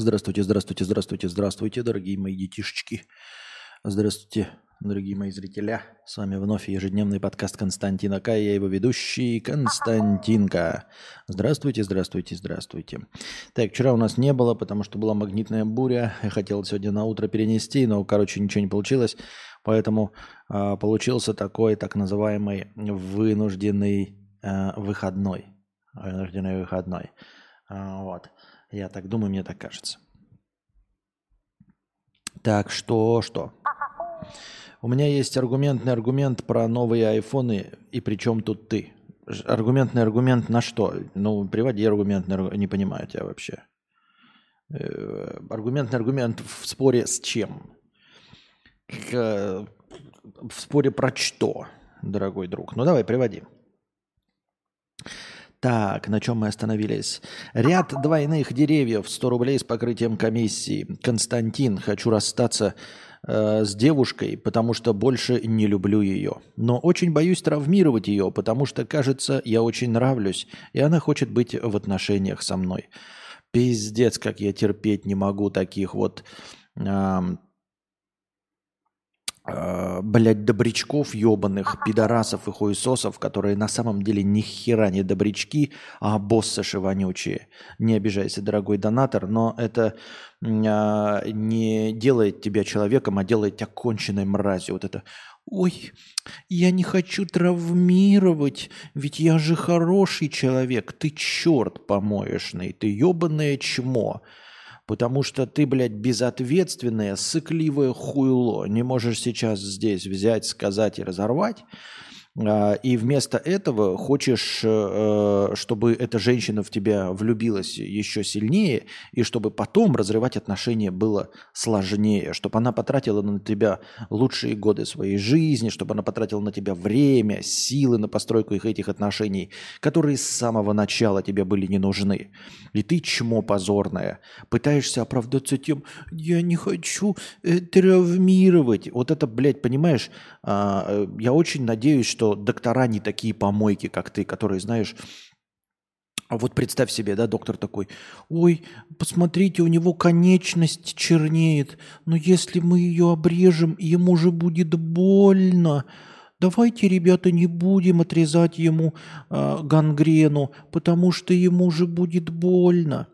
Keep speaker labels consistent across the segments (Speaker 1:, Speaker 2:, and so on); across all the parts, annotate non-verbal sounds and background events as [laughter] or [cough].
Speaker 1: Здравствуйте, здравствуйте, здравствуйте, здравствуйте, дорогие мои детишечки. Здравствуйте, дорогие мои зрителя. С вами вновь ежедневный подкаст Константина К. Я его ведущий Константинка. Здравствуйте, здравствуйте, здравствуйте. Так, вчера у нас не было, потому что была магнитная буря. Я хотел сегодня на утро перенести, но, короче, ничего не получилось. Поэтому э, получился такой так называемый вынужденный э, выходной. Вынужденный выходной. Э, вот. Я так думаю, мне так кажется. Так, что, что? У меня есть аргументный аргумент про новые айфоны, и причем тут ты? Аргументный аргумент на что? Ну, приводи аргументный аргумент, не понимаю тебя вообще. Э, аргументный аргумент в споре с чем? В споре про что, дорогой друг? Ну, давай, приводи. Так, на чем мы остановились? Ряд двойных деревьев, 100 рублей с покрытием комиссии. Константин, хочу расстаться э, с девушкой, потому что больше не люблю ее. Но очень боюсь травмировать ее, потому что, кажется, я очень нравлюсь, и она хочет быть в отношениях со мной. Пиздец, как я терпеть не могу таких вот... Э, э, блядь, добрячков ебаных, пидорасов и хуесосов, которые на самом деле ни хера не добрячки, а боссыши вонючие. Не обижайся, дорогой донатор, но это э, не делает тебя человеком, а делает тебя конченной мразью. Вот это «Ой, я не хочу травмировать, ведь я же хороший человек, ты черт помоечный, ты ебаное чмо». Потому что ты, блядь, безответственное, сыкливое хуйло. Не можешь сейчас здесь взять, сказать и разорвать. А, и вместо этого хочешь, э, чтобы эта женщина в тебя влюбилась еще сильнее, и чтобы потом разрывать отношения было сложнее, чтобы она потратила на тебя лучшие годы своей жизни, чтобы она потратила на тебя время, силы на постройку их этих отношений, которые с самого начала тебе были не нужны. И ты, чмо позорное, пытаешься оправдаться тем, я не хочу э, травмировать. Вот это, блядь, понимаешь, а, э, я очень надеюсь, что доктора не такие помойки, как ты, которые, знаешь, вот представь себе, да, доктор такой, ой, посмотрите, у него конечность чернеет, но если мы ее обрежем, ему же будет больно. Давайте, ребята, не будем отрезать ему э, гангрену, потому что ему же будет больно.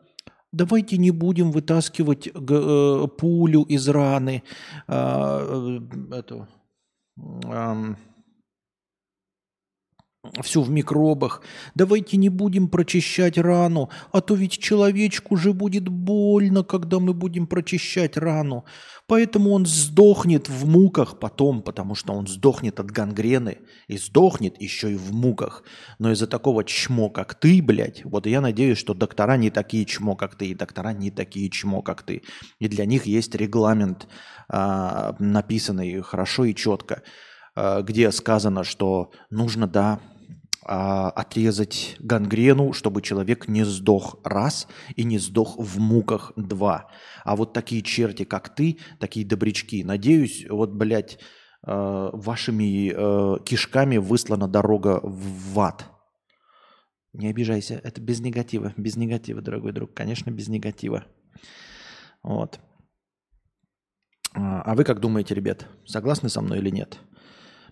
Speaker 1: Давайте не будем вытаскивать э, пулю из раны. Э, э, эту, э, все в микробах. Давайте не будем прочищать рану, а то ведь человечку же будет больно, когда мы будем прочищать рану. Поэтому он сдохнет в муках потом, потому что он сдохнет от гангрены и сдохнет еще и в муках. Но из-за такого чмо, как ты, блядь, вот я надеюсь, что доктора не такие чмо, как ты, и доктора не такие чмо, как ты. И для них есть регламент, а, написанный хорошо и четко, а, где сказано, что нужно, да, а, отрезать гангрену, чтобы человек не сдох раз и не сдох в муках два. А вот такие черти, как ты, такие добрячки, надеюсь, вот, блядь, э, вашими э, кишками выслана дорога в ад. Не обижайся, это без негатива, без негатива, дорогой друг, конечно, без негатива. Вот. А, а вы как думаете, ребят, согласны со мной или нет?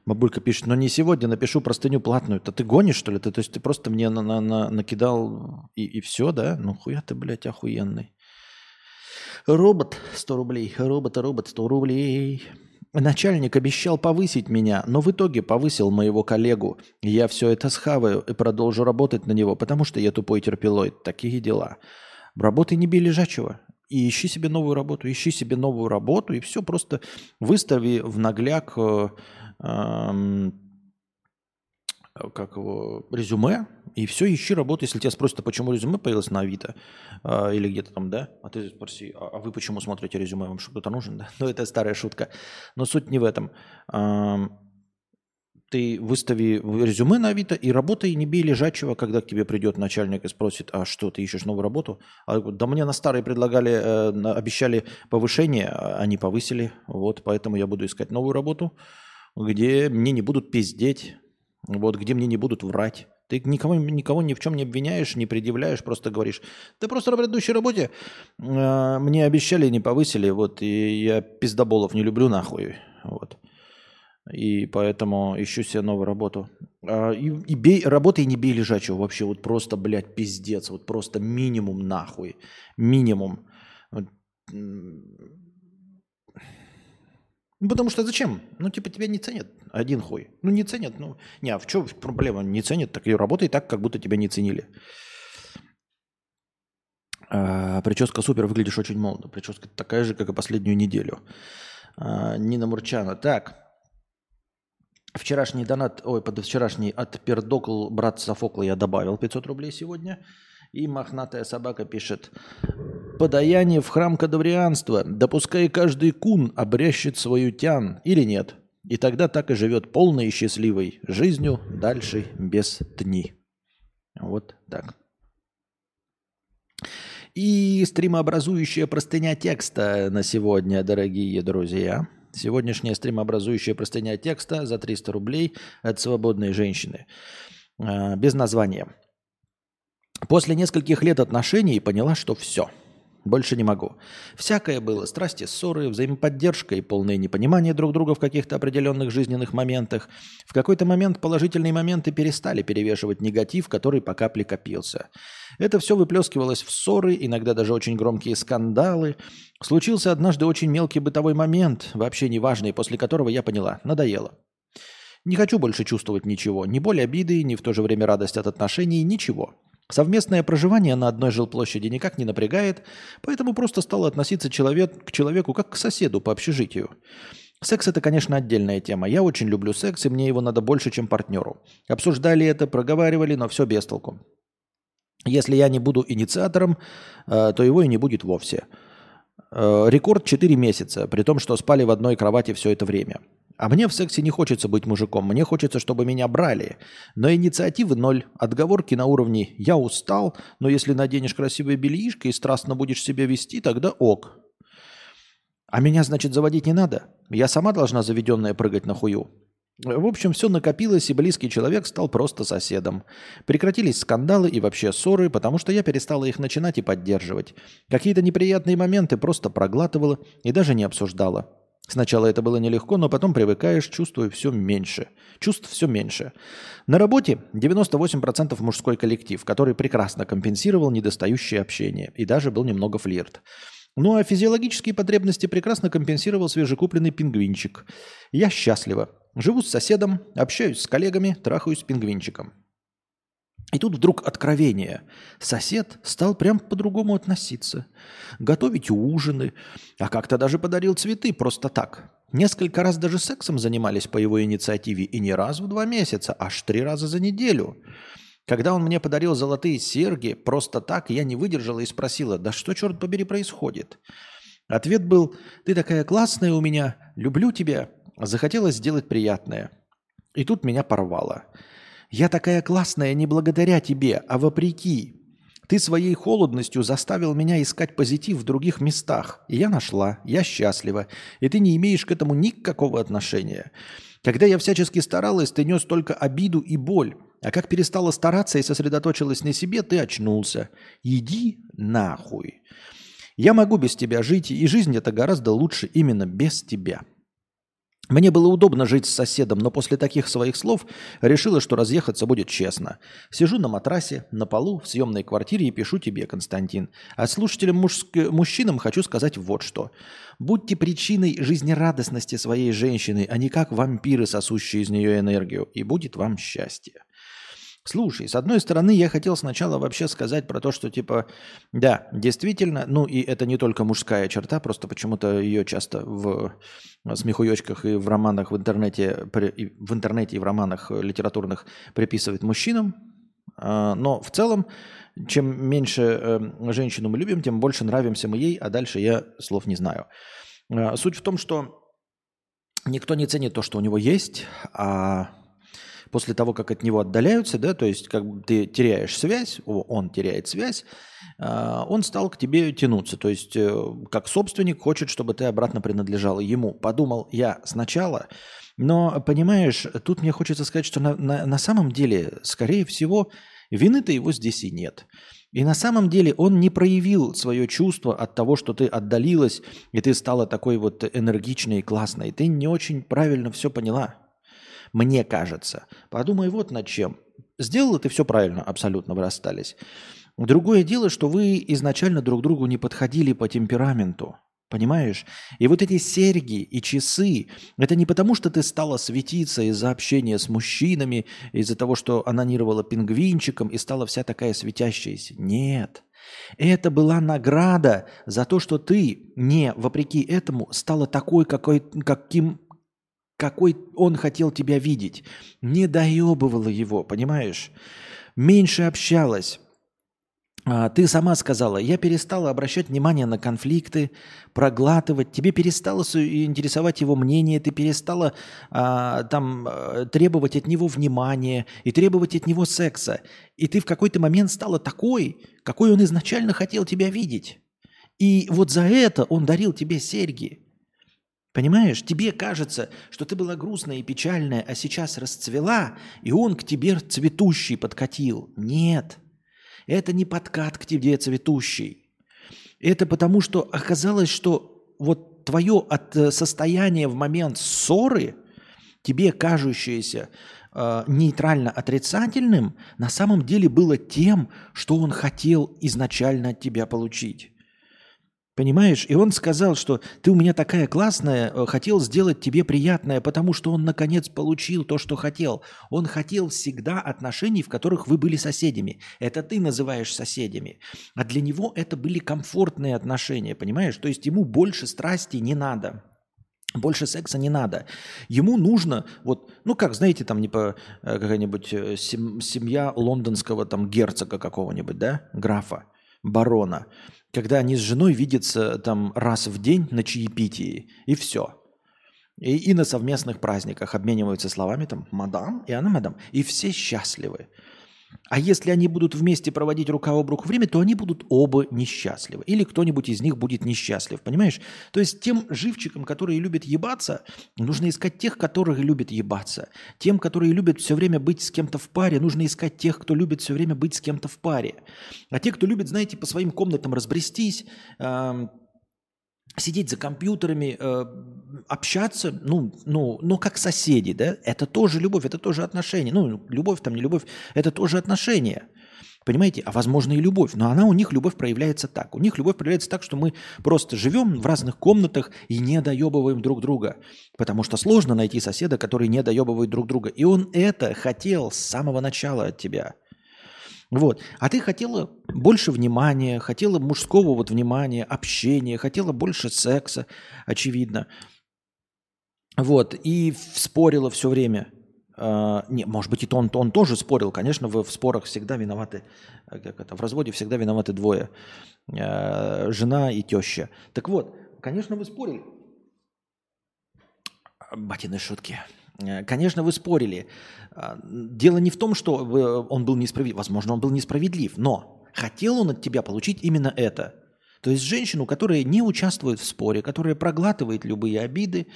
Speaker 1: Бабулька пишет, но не сегодня, напишу простыню платную. Это ты гонишь, что ли? Ты, то есть ты просто мне на, на, на, накидал и, и все, да? Ну хуя ты, блядь, охуенный. Робот 100 рублей, робот, робот 100 рублей. Начальник обещал повысить меня, но в итоге повысил моего коллегу. Я все это схаваю и продолжу работать на него, потому что я тупой терпилоид. Такие дела. Работай не бей лежачего. И ищи себе новую работу, ищи себе новую работу, и все, просто выстави в нагляк э, как его, резюме, и все, ищи работу. Если тебя спросят, а почему резюме появилось на Авито а, или где-то там, да, а ты спроси, а, а вы почему смотрите резюме, вам что-то нужен, [laughs] да? Ну, это старая шутка. Но суть не в этом. А, ты выстави резюме на Авито и работай, не бей лежачего, когда к тебе придет начальник и спросит, а что, ты ищешь новую работу? А, да мне на старые предлагали, э, обещали повышение, а они повысили, вот, поэтому я буду искать новую работу где мне не будут пиздеть, вот, где мне не будут врать. Ты никого, никого ни в чем не обвиняешь, не предъявляешь, просто говоришь. Ты просто на предыдущей работе э, мне обещали, не повысили, вот, и я пиздоболов не люблю нахуй. Вот. И поэтому ищу себе новую работу. А, и, и бей, работай не бей лежачего вообще. Вот просто, блядь, пиздец. Вот просто минимум нахуй. Минимум. Ну, потому что зачем? Ну, типа, тебя не ценят. Один хуй. Ну, не ценят. Ну, не, а в чем проблема? Не ценят, так и работай так, как будто тебя не ценили. А, прическа супер, выглядишь очень молодо. Прическа такая же, как и последнюю неделю. А, Нина Мурчана. Так, Вчерашний донат, ой, вчерашний от пердокл брат Софокла я добавил 500 рублей сегодня. И мохнатая собака пишет. Подаяние в храм кадаврианства. Допускай каждый кун обрящет свою тян или нет. И тогда так и живет полной и счастливой жизнью дальше без дни. Вот так. И стримообразующая простыня текста на сегодня, дорогие друзья – Сегодняшняя стримообразующая простыня текста за 300 рублей от свободной женщины. А, без названия. После нескольких лет отношений поняла, что все – больше не могу. Всякое было. Страсти, ссоры, взаимоподдержка и полное непонимание друг друга в каких-то определенных жизненных моментах. В какой-то момент положительные моменты перестали перевешивать негатив, который по капле копился. Это все выплескивалось в ссоры, иногда даже очень громкие скандалы. Случился однажды очень мелкий бытовой момент, вообще неважный, после которого я поняла – надоело. Не хочу больше чувствовать ничего, ни боль обиды, ни в то же время радость от отношений, ничего. Совместное проживание на одной жилплощади никак не напрягает, поэтому просто стал относиться человек, к человеку как к соседу по общежитию. Секс – это, конечно, отдельная тема. Я очень люблю секс, и мне его надо больше, чем партнеру. Обсуждали это, проговаривали, но все без толку. Если я не буду инициатором, э, то его и не будет вовсе. Э, рекорд 4 месяца, при том, что спали в одной кровати все это время. А мне в сексе не хочется быть мужиком, мне хочется, чтобы меня брали. Но инициативы ноль, отговорки на уровне «я устал, но если наденешь красивое бельишко и страстно будешь себя вести, тогда ок». А меня, значит, заводить не надо? Я сама должна заведенная прыгать на хую? В общем, все накопилось, и близкий человек стал просто соседом. Прекратились скандалы и вообще ссоры, потому что я перестала их начинать и поддерживать. Какие-то неприятные моменты просто проглатывала и даже не обсуждала. Сначала это было нелегко, но потом привыкаешь, чувствую все меньше. Чувств все меньше. На работе 98% мужской коллектив, который прекрасно компенсировал недостающее общение. И даже был немного флирт. Ну а физиологические потребности прекрасно компенсировал свежекупленный пингвинчик. Я счастлива. Живу с соседом, общаюсь с коллегами, трахаюсь с пингвинчиком. И тут вдруг откровение. Сосед стал прям по-другому относиться. Готовить ужины, а как-то даже подарил цветы просто так. Несколько раз даже сексом занимались по его инициативе, и не раз в два месяца, аж три раза за неделю. Когда он мне подарил золотые серьги, просто так я не выдержала и спросила, да что, черт побери, происходит? Ответ был, ты такая классная у меня, люблю тебя, захотелось сделать приятное. И тут меня порвало. Я такая классная не благодаря тебе, а вопреки. Ты своей холодностью заставил меня искать позитив в других местах. И я нашла, я счастлива. И ты не имеешь к этому никакого отношения. Когда я всячески старалась, ты нес только обиду и боль. А как перестала стараться и сосредоточилась на себе, ты очнулся. Иди нахуй. Я могу без тебя жить, и жизнь это гораздо лучше именно без тебя. Мне было удобно жить с соседом, но после таких своих слов решила, что разъехаться будет честно. Сижу на матрасе, на полу, в съемной квартире и пишу тебе, Константин. А слушателям мужск... мужчинам хочу сказать вот что. Будьте причиной жизнерадостности своей женщины, а не как вампиры, сосущие из нее энергию, и будет вам счастье. Слушай, с одной стороны, я хотел сначала вообще сказать про то, что типа, да, действительно, ну и это не только мужская черта, просто почему-то ее часто в смехуёчках и в романах в интернете, в интернете и в романах литературных приписывают мужчинам. А, но в целом, чем меньше эм, женщину мы любим, тем больше нравимся мы ей, а дальше я слов не знаю. А, суть в том, что никто не ценит то, что у него есть, а после того, как от него отдаляются, да, то есть как бы ты теряешь связь, он теряет связь, а, он стал к тебе тянуться. То есть э, как собственник хочет, чтобы ты обратно принадлежал ему. Подумал я сначала, Но, понимаешь, тут мне хочется сказать, что на, на, на самом деле, скорее всего, вины-то его здесь и нет. И на самом деле он не проявил свое чувство от того, что ты отдалилась, и ты стала такой вот энергичной и классной. Ты не очень правильно все поняла, мне кажется. Подумай вот над чем. Сделала ты все правильно, абсолютно, вы расстались. Другое дело, что вы изначально друг другу не подходили по темпераменту. Понимаешь? И вот эти серьги и часы, это не потому, что ты стала светиться из-за общения с мужчинами, из-за того, что анонировала пингвинчиком и стала вся такая светящаяся. Нет. Это была награда за то, что ты не, вопреки этому, стала такой, какой, каким, какой он хотел тебя видеть. Не доебывала его, понимаешь? Меньше общалась а, ты сама сказала, я перестала обращать внимание на конфликты, проглатывать, тебе перестало интересовать его мнение, ты перестала а, там э, требовать от него внимания и требовать от него секса. И ты в какой-то момент стала такой, какой он изначально хотел тебя видеть. И вот за это он дарил тебе серьги. Понимаешь, тебе кажется, что ты была грустная и печальная, а сейчас расцвела, и он к тебе цветущий подкатил. Нет – это не подкат к тебе цветущий. Это потому, что оказалось, что вот твое от э, состояние в момент ссоры, тебе кажущееся э, нейтрально отрицательным, на самом деле было тем, что он хотел изначально от тебя получить. Понимаешь? И он сказал, что ты у меня такая классная, э, хотел сделать тебе приятное, потому что он наконец получил то, что хотел. Он хотел всегда отношений, в которых вы были соседями. Это ты называешь соседями. А для него это были комфортные отношения, понимаешь? То есть ему больше страсти не надо. Больше секса не надо. Ему нужно, вот, ну как, знаете, там не по э, какая-нибудь э, семья лондонского там герцога какого-нибудь, да, графа, барона когда они с женой видятся там раз в день на чаепитии, и все. И, и на совместных праздниках обмениваются словами там «мадам» и «она мадам», и все счастливы. А если они будут вместе проводить рука об руку время, то они будут оба несчастливы. Или кто-нибудь из них будет несчастлив, понимаешь? То есть тем живчикам, которые любят ебаться, нужно искать тех, которые любят ебаться. Тем, которые любят все время быть с кем-то в паре, нужно искать тех, кто любит все время быть с кем-то в паре. А те, кто любит, знаете, по своим комнатам разбрестись, сидеть за компьютерами, э, общаться, ну, ну, ну, как соседи, да, это тоже любовь, это тоже отношения. Ну, любовь там, не любовь, это тоже отношения. Понимаете? А возможно и любовь. Но она у них, любовь проявляется так. У них любовь проявляется так, что мы просто живем в разных комнатах и не доебываем друг друга. Потому что сложно найти соседа, который не доебывает друг друга. И он это хотел с самого начала от тебя. Вот. А ты хотела больше внимания, хотела мужского вот внимания, общения, хотела больше секса, очевидно. Вот. И спорила все время. Uh, не, может быть, и он, он тоже спорил. Конечно, вы в спорах всегда виноваты, э, как это, в разводе всегда виноваты двое. Uh, жена и теща. Так вот, конечно, вы спорили. Батины шутки. Э, конечно, вы спорили. А, дело не в том, что он был несправедлив. Возможно, он был несправедлив, но хотел он от тебя получить именно это. То есть женщину, которая не участвует в споре, которая проглатывает любые обиды,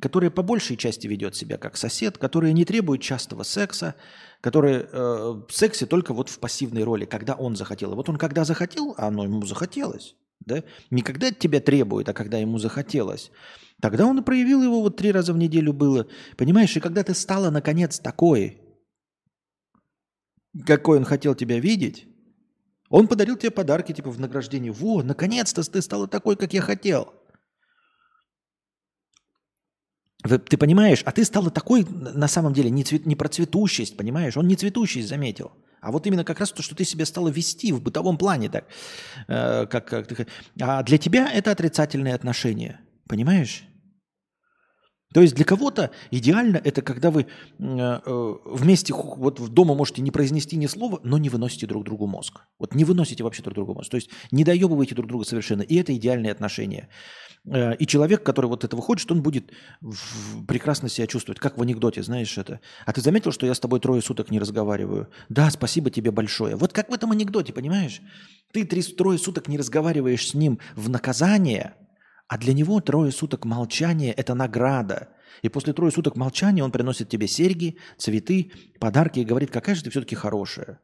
Speaker 1: которая по большей части ведет себя как сосед, которая не требует частого секса, которая э, в сексе только вот в пассивной роли, когда он захотел. Вот он когда захотел, а оно ему захотелось, да? не когда тебя требует, а когда ему захотелось. Тогда он проявил его, вот три раза в неделю было. Понимаешь, и когда ты стала, наконец, такой, какой он хотел тебя видеть, он подарил тебе подарки, типа, в награждении. Во, наконец-то ты стала такой, как я хотел. Ты понимаешь? А ты стала такой, на самом деле, не, цвет, не про цветущесть, понимаешь? Он не цветущесть заметил. А вот именно как раз то, что ты себя стала вести в бытовом плане так. Э, как, как а для тебя это отрицательные отношения. Понимаешь? То есть для кого-то идеально это когда вы э, э, вместе вот в дома можете не произнести ни слова, но не выносите друг другу мозг. Вот не выносите вообще друг другу мозг. То есть не доебываете друг друга совершенно. И это идеальные отношения. Э, и человек, который вот этого хочет, он будет прекрасно себя чувствовать, как в анекдоте, знаешь это. А ты заметил, что я с тобой трое суток не разговариваю? Да, спасибо тебе большое. Вот как в этом анекдоте, понимаешь? Ты три, трое суток не разговариваешь с ним в наказание – а для него трое суток молчания – это награда. И после трое суток молчания он приносит тебе серьги, цветы, подарки и говорит, какая же ты все-таки хорошая.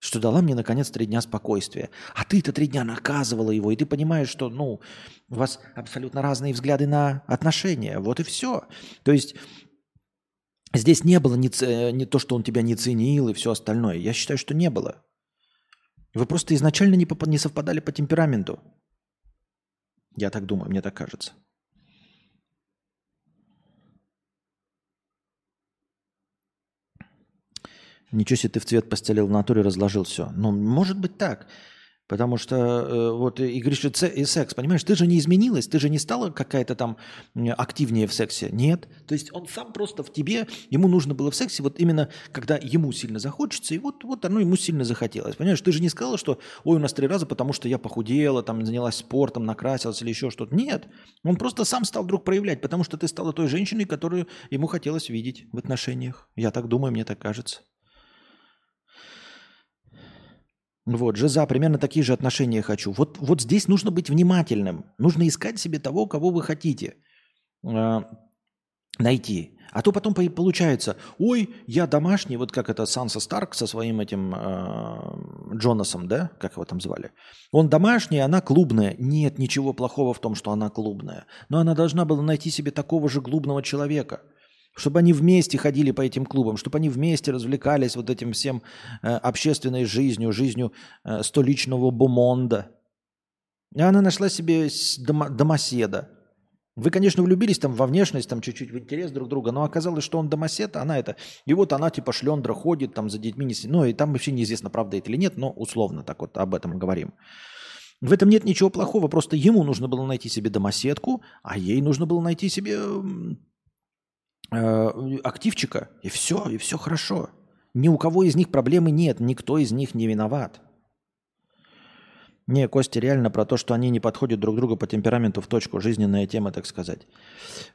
Speaker 1: Что дала мне, наконец, три дня спокойствия. А ты-то три дня наказывала его, и ты понимаешь, что, ну, у вас абсолютно разные взгляды на отношения. Вот и все. То есть здесь не было не, не то, что он тебя не ценил и все остальное. Я считаю, что не было. Вы просто изначально не, не совпадали по темпераменту. Я так думаю, мне так кажется. Ничего себе ты в цвет постелил в натуре, разложил все. Ну, может быть так. Потому что э, вот и говоришь, и секс, понимаешь, ты же не изменилась, ты же не стала какая-то там активнее в сексе. Нет. То есть он сам просто в тебе, ему нужно было в сексе, вот именно когда ему сильно захочется, и вот, вот оно ему сильно захотелось. Понимаешь, ты же не сказала, что ой, у нас три раза, потому что я похудела, там занялась спортом, накрасилась или еще что-то. Нет. Он просто сам стал вдруг проявлять, потому что ты стала той женщиной, которую ему хотелось видеть в отношениях. Я так думаю, мне так кажется. Вот, Жиза, примерно такие же отношения хочу. Вот, вот здесь нужно быть внимательным. Нужно искать себе того, кого вы хотите э, найти. А то потом получается, ой, я домашний, вот как это Санса Старк со своим этим э, Джонасом, да, как его там звали. Он домашний, она клубная. Нет ничего плохого в том, что она клубная. Но она должна была найти себе такого же клубного человека – чтобы они вместе ходили по этим клубам, чтобы они вместе развлекались вот этим всем э, общественной жизнью, жизнью э, столичного бумонда. И она нашла себе домо, домоседа. Вы, конечно, влюбились там во внешность, там чуть-чуть в интерес друг друга, но оказалось, что он домосед, она это... И вот она типа шлендра ходит там за детьми, не... ну и там вообще неизвестно, правда это или нет, но условно так вот об этом говорим. В этом нет ничего плохого, просто ему нужно было найти себе домоседку, а ей нужно было найти себе активчика, и все, и все хорошо. Ни у кого из них проблемы нет, никто из них не виноват. Не, Костя, реально про то, что они не подходят друг другу по темпераменту в точку, жизненная тема, так сказать.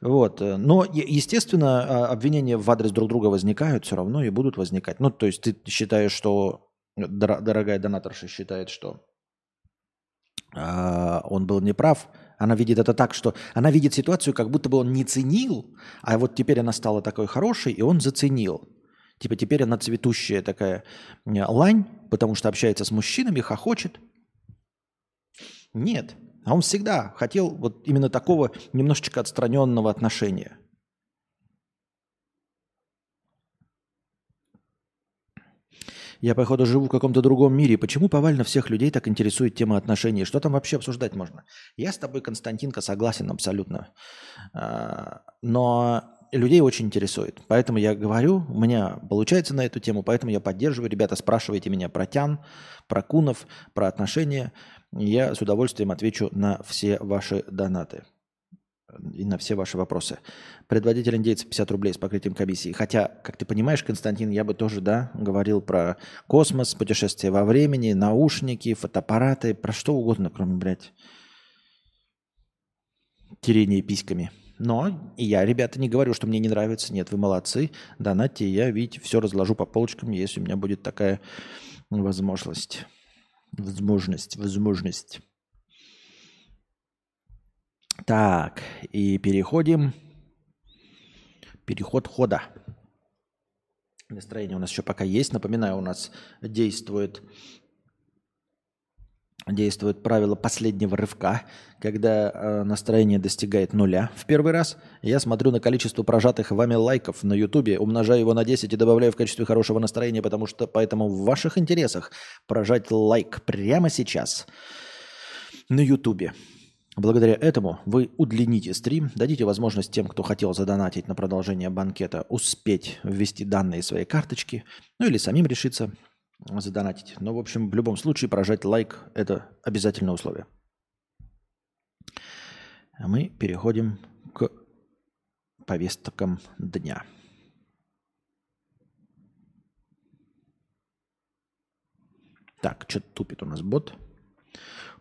Speaker 1: Вот. Но, естественно, а, обвинения в адрес друг друга возникают все равно и будут возникать. Ну, то есть ты считаешь, что, дорогая донаторша считает, что э, он был неправ, она видит это так, что она видит ситуацию, как будто бы он не ценил, а вот теперь она стала такой хорошей, и он заценил. Типа теперь она цветущая такая лань, потому что общается с мужчинами, хохочет. Нет. А он всегда хотел вот именно такого немножечко отстраненного отношения – Я, походу, живу в каком-то другом мире. Почему повально всех людей так интересует тема отношений? Что там вообще обсуждать можно? Я с тобой, Константинка, согласен абсолютно. А, но людей очень интересует. Поэтому я говорю, у меня получается на эту тему, поэтому я поддерживаю. Ребята, спрашивайте меня про тян, про кунов, про отношения. Я с удовольствием отвечу на все ваши донаты и на все ваши вопросы. Предводитель индейцев 50 рублей с покрытием комиссии. Хотя, как ты понимаешь, Константин, я бы тоже, да, говорил про космос, путешествия во времени, наушники, фотоаппараты, про что угодно, кроме, блядь, терения письками. Но и я, ребята, не говорю, что мне не нравится. Нет, вы молодцы. Донатьте, я, видите, все разложу по полочкам, если у меня будет такая возможность. Возможность, возможность. Так, и переходим. Переход хода. Настроение у нас еще пока есть. Напоминаю, у нас действует, действует правило последнего рывка, когда э, настроение достигает нуля в первый раз. Я смотрю на количество прожатых вами лайков на Ютубе, умножаю его на 10 и добавляю в качестве хорошего настроения, потому что поэтому в ваших интересах прожать лайк прямо сейчас на Ютубе. Благодаря этому вы удлините стрим, дадите возможность тем, кто хотел задонатить на продолжение банкета, успеть ввести данные своей карточки, ну или самим решиться задонатить. Но, в общем, в любом случае прожать лайк – это обязательное условие. А мы переходим к повесткам дня. Так, что-то тупит у нас бот.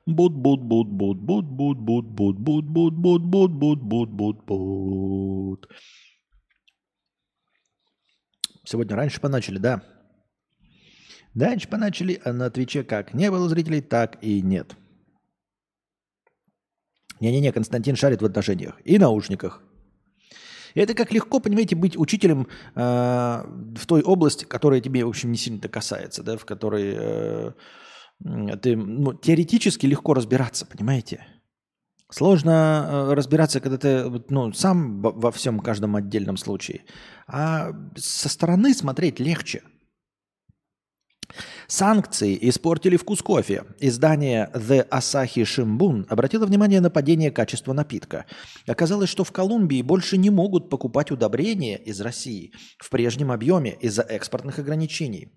Speaker 1: Бут, бут, бут, бут, бут, бут, бут, бут, бут, бут, бут, бут, бут, бут, бут, бут. Сегодня раньше поначали, да? Раньше поначали, а на Твиче как не было зрителей, так и нет. Не-не-не, Константин шарит в отношениях и наушниках. Это как легко, понимаете, быть учителем э, в той области, которая тебе, в общем, не сильно-то касается, да, в которой э, ты ну, теоретически легко разбираться, понимаете? Сложно э, разбираться, когда ты ну, сам во всем каждом отдельном случае. А со стороны смотреть легче – Санкции испортили вкус кофе. Издание The Asahi Shimbun обратило внимание на падение качества напитка. Оказалось, что в Колумбии больше не могут покупать удобрения из России в прежнем объеме из-за экспортных ограничений.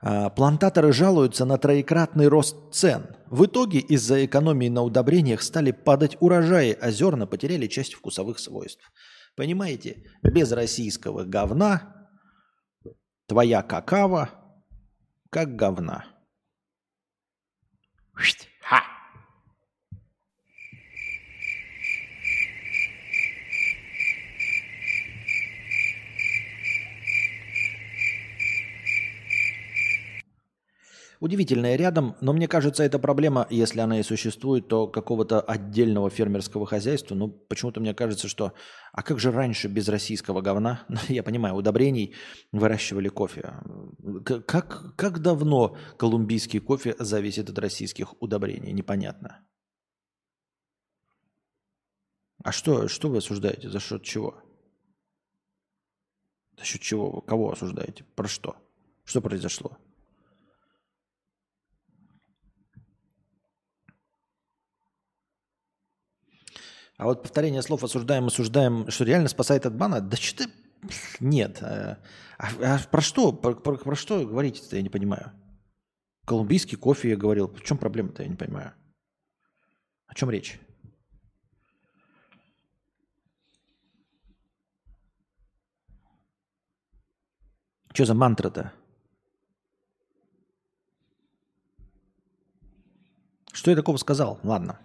Speaker 1: А, плантаторы жалуются на троекратный рост цен. В итоге из-за экономии на удобрениях стали падать урожаи, а зерна потеряли часть вкусовых свойств. Понимаете, без российского говна Твоя какава как говна. Ха! Удивительное рядом, но мне кажется, эта проблема, если она и существует, то какого-то отдельного фермерского хозяйства. Ну, почему-то мне кажется, что... А как же раньше без российского говна, [laughs] ну, я понимаю, удобрений выращивали кофе? Как, как давно колумбийский кофе зависит от российских удобрений? Непонятно. А что, что вы осуждаете? За счет чего? За счет чего? Кого осуждаете? Про что? Что произошло? А вот повторение слов осуждаем, осуждаем, что реально спасает от бана, да что ты... Нет. Э, а, а про что? Про, про, про что говорите-то, я не понимаю. Колумбийский кофе я говорил. В чем проблема-то, я не понимаю. О чем речь? Что за мантра-то? Что я такого сказал? Ладно.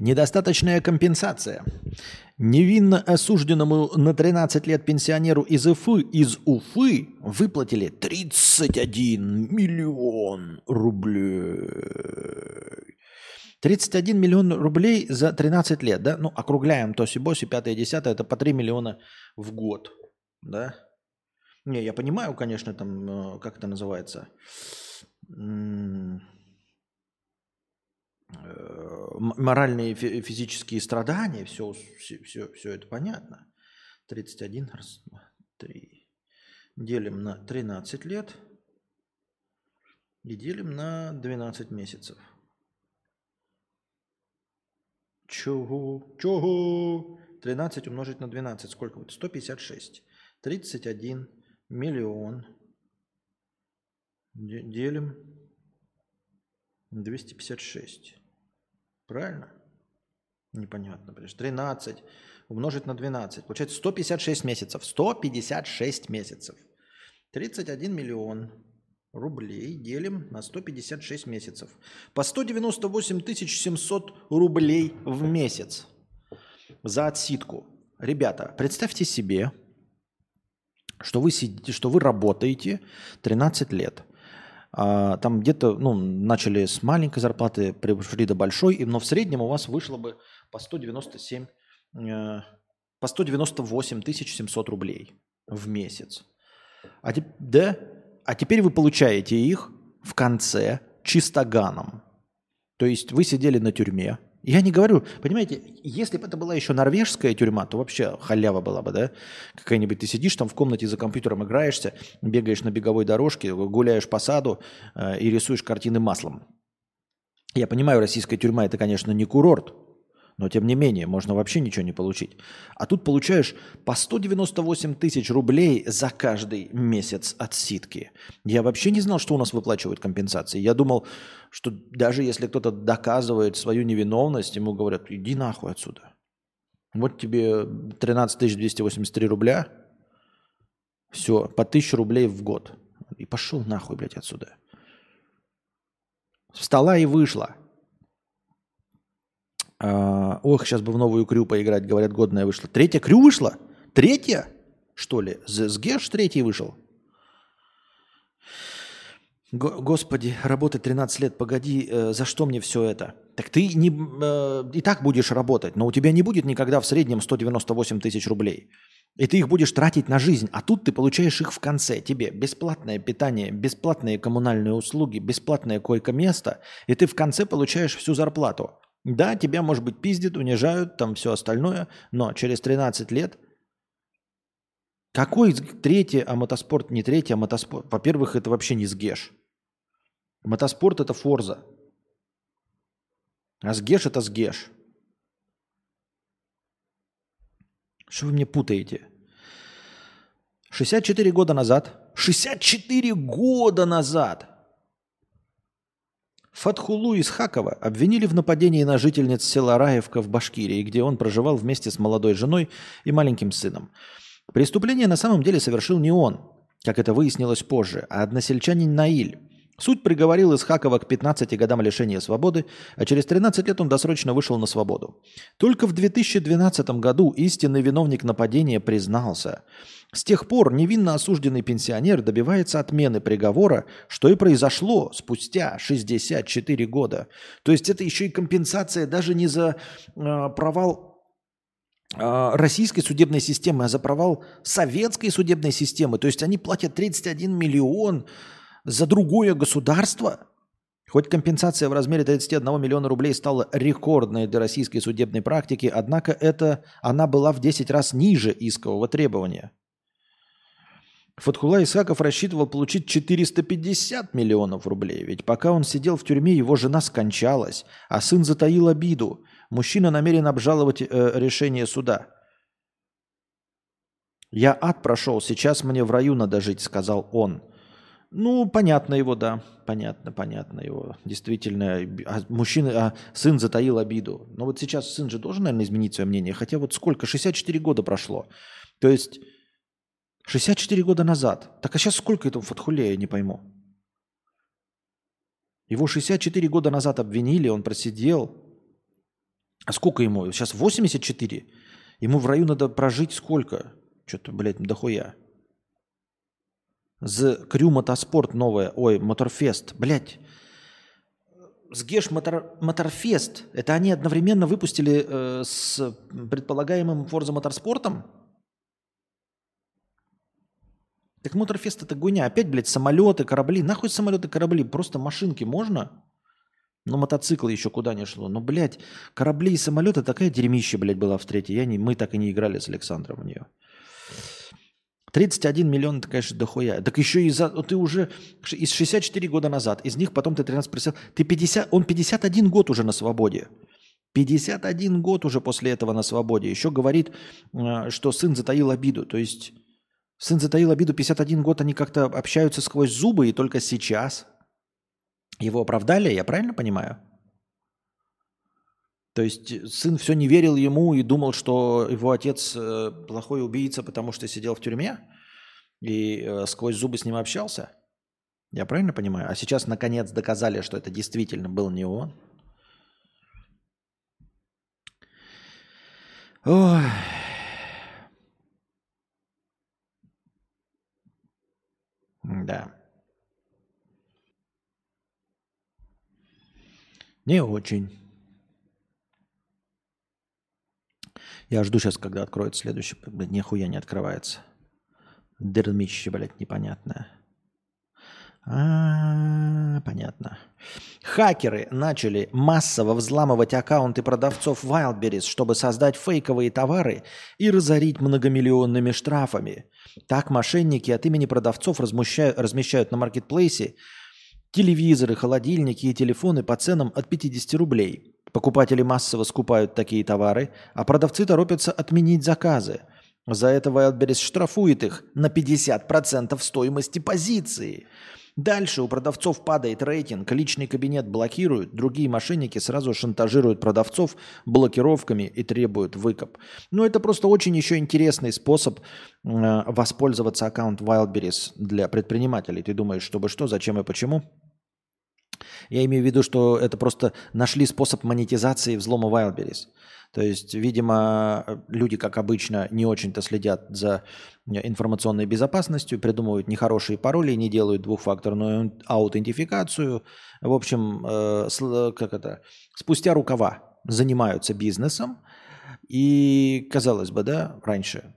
Speaker 1: Недостаточная компенсация. Невинно осужденному на 13 лет пенсионеру из Уфы, из Уфы выплатили 31 миллион рублей. 31 миллион рублей за 13 лет, да? Ну, округляем тоси-боси, 5-10, это по 3 миллиона в год, да? Не, я понимаю, конечно, там, э, как это называется, моральные и физические страдания, все, все, все это понятно. 31, раз, два, три. Делим на 13 лет и делим на 12 месяцев. Чего? Чего? 13 умножить на 12. Сколько будет? 156. 31 миллион. Делим 256. Правильно? Непонятно. 13 умножить на 12. Получается 156 месяцев. 156 месяцев. 31 миллион рублей делим на 156 месяцев. По 198 700 рублей в месяц за отсидку. Ребята, представьте себе, что вы сидите, что вы работаете 13 лет – там где-то, ну, начали с маленькой зарплаты, пришли до большой, но в среднем у вас вышло бы по 197, э, по 198 тысяч 700 рублей в месяц. А, да? а теперь вы получаете их в конце чистоганом. То есть вы сидели на тюрьме, я не говорю, понимаете, если бы это была еще норвежская тюрьма, то вообще халява была бы, да? Какая-нибудь ты сидишь там в комнате за компьютером, играешься, бегаешь на беговой дорожке, гуляешь по саду э, и рисуешь картины маслом. Я понимаю, российская тюрьма это, конечно, не курорт, но тем не менее, можно вообще ничего не получить. А тут получаешь по 198 тысяч рублей за каждый месяц отсидки. Я вообще не знал, что у нас выплачивают компенсации. Я думал, что даже если кто-то доказывает свою невиновность, ему говорят, иди нахуй отсюда. Вот тебе 13 283 рубля, все, по 1000 рублей в год. И пошел нахуй, блядь, отсюда. Встала и вышла. А, ох, сейчас бы в новую крю поиграть, говорят, годная вышла. Третья крю вышла? Третья? Что ли? Сгеш третий вышел? Господи, работать 13 лет, погоди, э, за что мне все это? Так ты не, э, и так будешь работать, но у тебя не будет никогда в среднем 198 тысяч рублей. И ты их будешь тратить на жизнь, а тут ты получаешь их в конце. Тебе бесплатное питание, бесплатные коммунальные услуги, бесплатное койко-место, и ты в конце получаешь всю зарплату. Да, тебя, может быть, пиздят, унижают, там все остальное, но через 13 лет какой третий, а мотоспорт не третий, а мотоспорт? Во-первых, это вообще не сгеш. Мотоспорт – это Форза. А сгеш – это сгеш. Что вы мне путаете? 64 года назад, 64 года назад Фатхулу из Хакова обвинили в нападении на жительниц села Раевка в Башкирии, где он проживал вместе с молодой женой и маленьким сыном. Преступление на самом деле совершил не он, как это выяснилось позже, а односельчанин Наиль, Суд приговорил Исхакова к 15 годам лишения свободы, а через 13 лет он досрочно вышел на свободу. Только в 2012 году истинный виновник нападения признался. С тех пор невинно осужденный пенсионер добивается отмены приговора, что и произошло спустя 64 года. То есть это еще и компенсация даже не за э, провал э, российской судебной системы, а за провал советской судебной системы. То есть они платят 31 миллион за другое государство? Хоть компенсация в размере 31 миллиона рублей стала рекордной для российской судебной практики, однако это, она была в 10 раз ниже искового требования. Фатхула Исаков рассчитывал получить 450 миллионов рублей, ведь пока он сидел в тюрьме, его жена скончалась, а сын затаил обиду. Мужчина намерен обжаловать э, решение суда. «Я ад прошел, сейчас мне в раю надо жить», — сказал он. Ну, понятно его, да. Понятно, понятно его. Действительно, а мужчина, а сын затаил обиду. Но вот сейчас сын же должен, наверное, изменить свое мнение. Хотя вот сколько? 64 года прошло. То есть 64 года назад. Так а сейчас сколько этому Фатхуле, я не пойму. Его 64 года назад обвинили, он просидел. А сколько ему? Сейчас 84. Ему в раю надо прожить сколько? Что-то, блядь, дохуя. З Крю Мотоспорт новое, ой, Моторфест, блядь. Сгеш Мотор, Моторфест, это они одновременно выпустили э, с предполагаемым Forza Моторспортом? Так Моторфест это гуня. Опять, блядь, самолеты, корабли. Нахуй самолеты, корабли? Просто машинки можно? Но мотоциклы еще куда не шло. Но, блядь, корабли и самолеты такая дерьмище, блядь, была в третьей. Я не, мы так и не играли с Александром в нее. 31 миллион, это, конечно, дохуя. Так еще и за, ты уже из 64 года назад, из них потом ты 13 присел, ты 50, он 51 год уже на свободе. 51 год уже после этого на свободе. Еще говорит, э, что сын затаил обиду. То есть сын затаил обиду 51 год, они как-то общаются сквозь зубы, и только сейчас его оправдали, я правильно понимаю? То есть э, сын все не верил ему и думал, что его отец э, плохой убийца, потому что сидел в тюрьме и э, сквозь зубы с ним общался. Я правильно понимаю? А сейчас наконец доказали, что это действительно был не он. Ой. Да. Не очень. Я жду сейчас, когда откроется следующий. Блядь, нихуя не открывается. Дермище, блядь, непонятное. А, понятно. Хакеры начали массово взламывать аккаунты продавцов Wildberries, чтобы создать фейковые товары и разорить многомиллионными штрафами. Так мошенники от имени продавцов размещают на маркетплейсе телевизоры, холодильники и телефоны по ценам от 50 рублей. Покупатели массово скупают такие товары, а продавцы торопятся отменить заказы. За это Wildberries штрафует их на 50% стоимости позиции. Дальше у продавцов падает рейтинг, личный кабинет блокируют, другие мошенники сразу шантажируют продавцов блокировками и требуют выкуп. Ну, это просто очень еще интересный способ э, воспользоваться аккаунт Wildberries для предпринимателей. Ты думаешь, чтобы что, зачем и почему? Я имею в виду, что это просто нашли способ монетизации взлома Wildberries. То есть, видимо, люди, как обычно, не очень-то следят за информационной безопасностью, придумывают нехорошие пароли, не делают двухфакторную аутентификацию. В общем, э, как это, спустя рукава занимаются бизнесом. И, казалось бы, да, раньше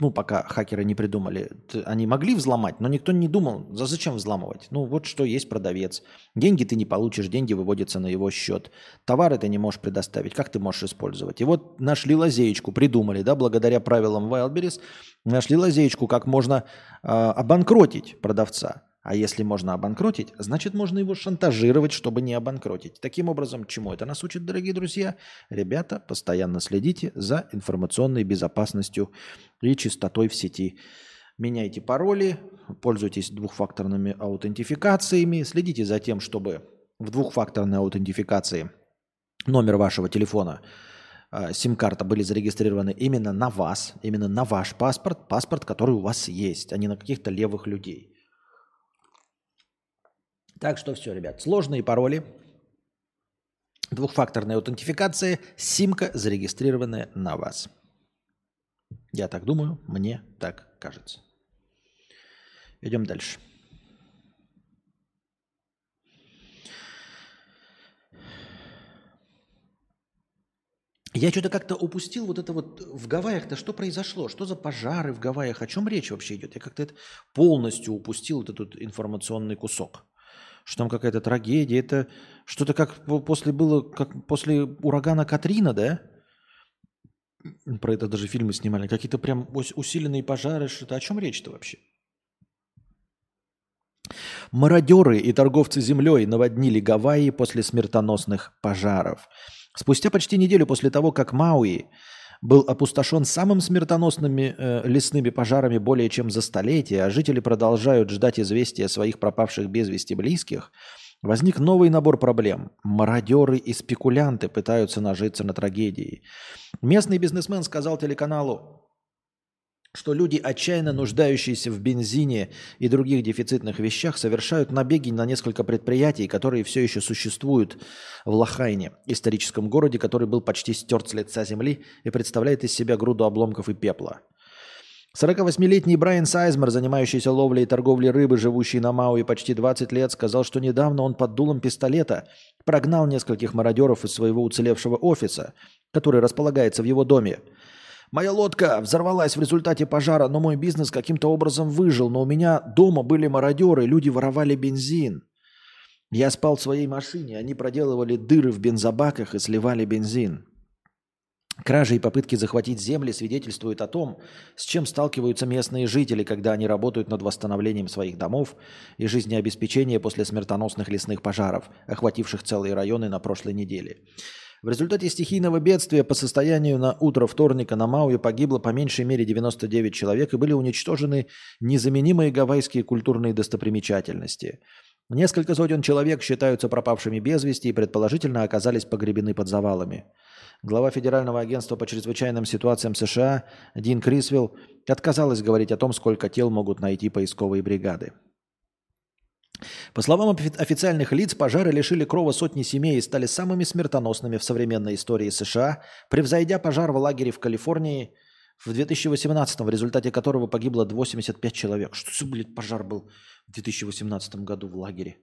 Speaker 1: ну, пока хакеры не придумали, они могли взломать, но никто не думал, за зачем взламывать. Ну, вот что есть продавец. Деньги ты не получишь, деньги выводятся на его счет. Товары ты не можешь предоставить, как ты можешь использовать? И вот нашли лазеечку, придумали, да, благодаря правилам Wildberries, нашли лазеечку, как можно э, обанкротить продавца. А если можно обанкротить, значит можно его шантажировать, чтобы не обанкротить. Таким образом, чему это нас учит, дорогие друзья? Ребята, постоянно следите за информационной безопасностью и чистотой в сети. Меняйте пароли, пользуйтесь двухфакторными аутентификациями, следите за тем, чтобы в двухфакторной аутентификации номер вашего телефона, а, сим-карта были зарегистрированы именно на вас, именно на ваш паспорт, паспорт, который у вас есть, а не на каких-то левых людей. Так что все, ребят, сложные пароли, двухфакторная аутентификация, симка, зарегистрированная на вас. Я так думаю, мне так кажется. Идем дальше. Я что-то как-то упустил вот это вот в Гавайях-то что произошло? Что за пожары в Гавайях? О чем речь вообще идет? Я как-то это полностью упустил этот, этот информационный кусок что там какая-то трагедия. Это что-то как после было, как после урагана Катрина, да? Про это даже фильмы снимали. Какие-то прям усиленные пожары. Что-то о чем речь-то вообще? Мародеры и торговцы землей наводнили Гавайи после смертоносных пожаров. Спустя почти неделю после того, как Мауи был опустошен самым смертоносными э, лесными пожарами более чем за столетие, а жители продолжают ждать известия своих пропавших без вести близких, возник новый набор проблем. Мародеры и спекулянты пытаются нажиться на трагедии. Местный бизнесмен сказал телеканалу что люди, отчаянно нуждающиеся в бензине и других дефицитных вещах, совершают набеги на несколько предприятий, которые все еще существуют в Лохайне, историческом городе, который был почти стерт с лица земли и представляет из себя груду обломков и пепла. 48-летний Брайан Сайзмер, занимающийся ловлей и торговлей рыбы, живущий на Мауи почти 20 лет, сказал, что недавно он под дулом пистолета прогнал нескольких мародеров из своего уцелевшего офиса, который располагается в его доме. Моя лодка взорвалась в результате пожара, но мой бизнес каким-то образом выжил. Но у меня дома были мародеры, люди воровали бензин. Я спал в своей машине, они проделывали дыры в бензобаках и сливали бензин. Кражи и попытки захватить земли свидетельствуют о том, с чем сталкиваются местные жители, когда они работают над восстановлением своих домов и жизнеобеспечения после смертоносных лесных пожаров, охвативших целые районы на прошлой неделе. В результате стихийного бедствия по состоянию на утро вторника на Мауи погибло по меньшей мере 99 человек и были уничтожены незаменимые гавайские культурные достопримечательности. Несколько сотен человек считаются пропавшими без вести и предположительно оказались погребены под завалами. Глава Федерального агентства по чрезвычайным ситуациям США Дин Крисвилл отказалась говорить о том, сколько тел могут найти поисковые бригады. По словам официальных лиц, пожары лишили крова сотни семей и стали самыми смертоносными в современной истории США, превзойдя пожар в лагере в Калифорнии в 2018, в результате которого погибло 85 человек. Что за, блядь, пожар был в 2018 году в лагере?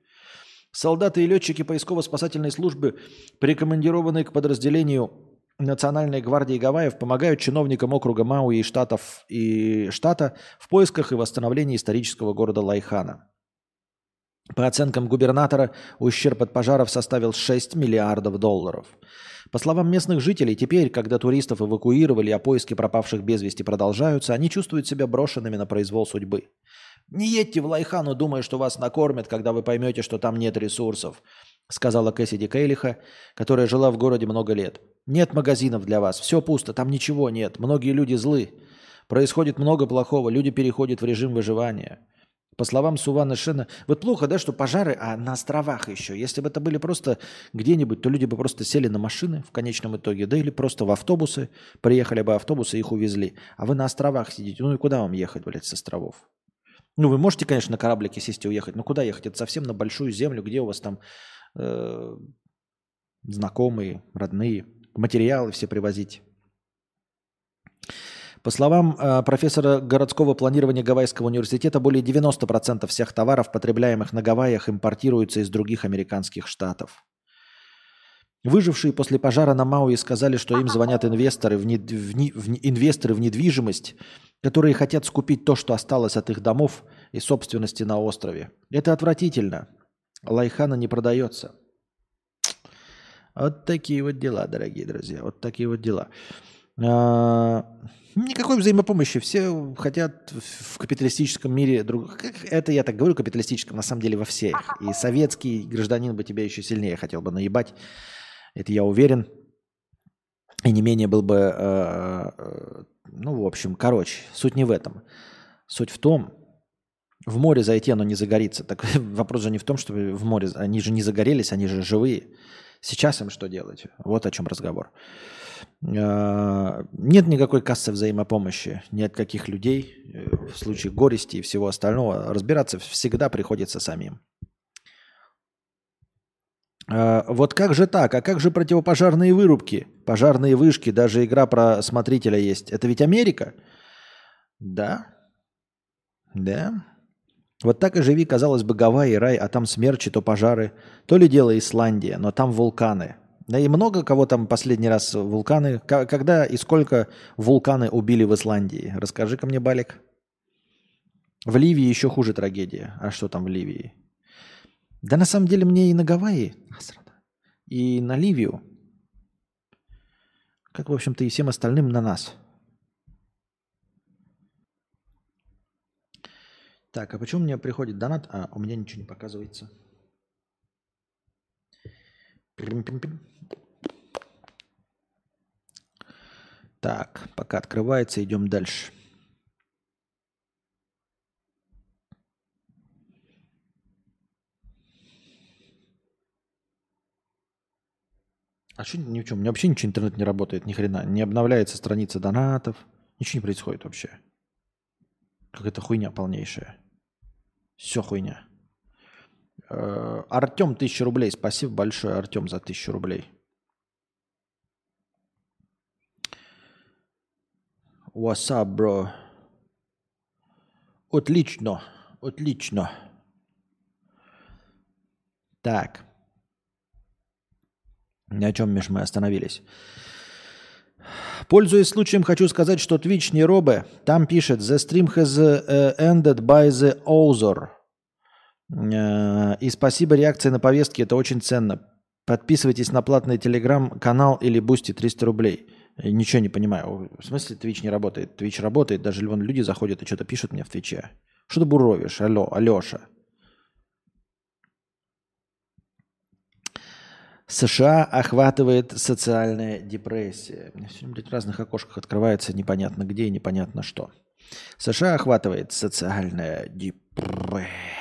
Speaker 1: Солдаты и летчики поисково-спасательной службы, прикомандированные к подразделению Национальной гвардии Гавайев, помогают чиновникам округа Мауи и, штатов, и штата в поисках и восстановлении исторического города Лайхана. По оценкам губернатора, ущерб от пожаров составил 6 миллиардов долларов. По словам местных жителей, теперь, когда туристов эвакуировали, а поиски пропавших без вести продолжаются, они чувствуют себя брошенными на произвол судьбы. «Не едьте в Лайхану, думая, что вас накормят, когда вы поймете, что там нет ресурсов», сказала Кэссиди Кейлиха, которая жила в городе много лет. «Нет магазинов для вас, все пусто, там ничего нет, многие люди злы. Происходит много плохого, люди переходят в режим выживания». По словам Сувана Шена, вот плохо, да, что пожары, а на островах еще. Если бы это были просто где-нибудь, то люди бы просто сели на машины в конечном итоге, да, или просто в автобусы, приехали бы автобусы, их увезли. А вы на островах сидите, ну и куда вам ехать, блядь, с островов? Ну, вы можете, конечно, на кораблике сесть и уехать, но куда ехать? Это совсем на большую землю, где у вас там э, знакомые, родные, материалы все привозить. По словам э, профессора городского планирования Гавайского университета, более 90% всех товаров, потребляемых на Гавайях, импортируются из других американских штатов. Выжившие после пожара на Мауи сказали, что им звонят инвесторы в, нед... в, в... инвесторы в недвижимость, которые хотят скупить то, что осталось от их домов и собственности на острове. Это отвратительно. Лайхана не продается. Вот такие вот дела, дорогие друзья. Вот такие вот дела. А, никакой взаимопомощи. Все хотят в капиталистическом мире... Друг... Это я так говорю, капиталистическом, на самом деле во всех. И советский гражданин бы тебя еще сильнее хотел бы наебать. Это я уверен. И не менее был бы... Э, э, ну, в общем, короче, суть не в этом. Суть в том, в море зайти оно не загорится. Так [laughs] вопрос же не в том, что в море... Они же не загорелись, они же живые. Сейчас им что делать? Вот о чем разговор. Э, нет никакой кассы взаимопомощи, нет каких людей. В случае горести и всего остального разбираться всегда приходится самим. А, вот как же так? А как же противопожарные вырубки? Пожарные вышки, даже игра про смотрителя есть. Это ведь Америка? Да. Да. Вот так и живи, казалось бы, Гавайи, рай, а там смерчи, то пожары. То ли дело Исландия, но там вулканы. Да и много кого там последний раз вулканы. Когда и сколько вулканы убили в Исландии? Расскажи-ка мне, Балик. В Ливии еще хуже трагедия. А что там в Ливии? Да на самом деле мне и на Гавайи и на Ливию, как, в общем-то, и всем остальным на нас. Так, а почему мне приходит донат, а у меня ничего не показывается? Так, пока открывается, идем дальше. А что ни в чем? У меня вообще ничего интернет не работает, ни хрена. Не обновляется страница донатов. Ничего не происходит вообще. Какая-то хуйня полнейшая. Все хуйня. Э, Артем, тысяча рублей. Спасибо большое, Артем, за тысячу рублей. What's up, bro? Отлично. Отлично. Так. На чем, Миш, мы остановились? Пользуясь случаем, хочу сказать, что Twitch не робит. Там пишет «The stream has uh, ended by the author». Uh, и спасибо реакции на повестки, это очень ценно. Подписывайтесь на платный телеграм-канал или Boosty 300 рублей. Ничего не понимаю. В смысле Twitch не работает? Twitch работает, даже вон люди заходят и что-то пишут мне в Твиче. Что ты буровишь? Алло, Алеша. США охватывает социальная депрессия. Меня все время в разных окошках открывается непонятно где и непонятно что. США охватывает социальная депрессия.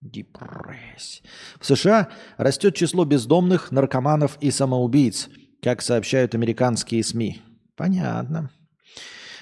Speaker 1: Депрессия. В США растет число бездомных, наркоманов и самоубийц, как сообщают американские СМИ. Понятно.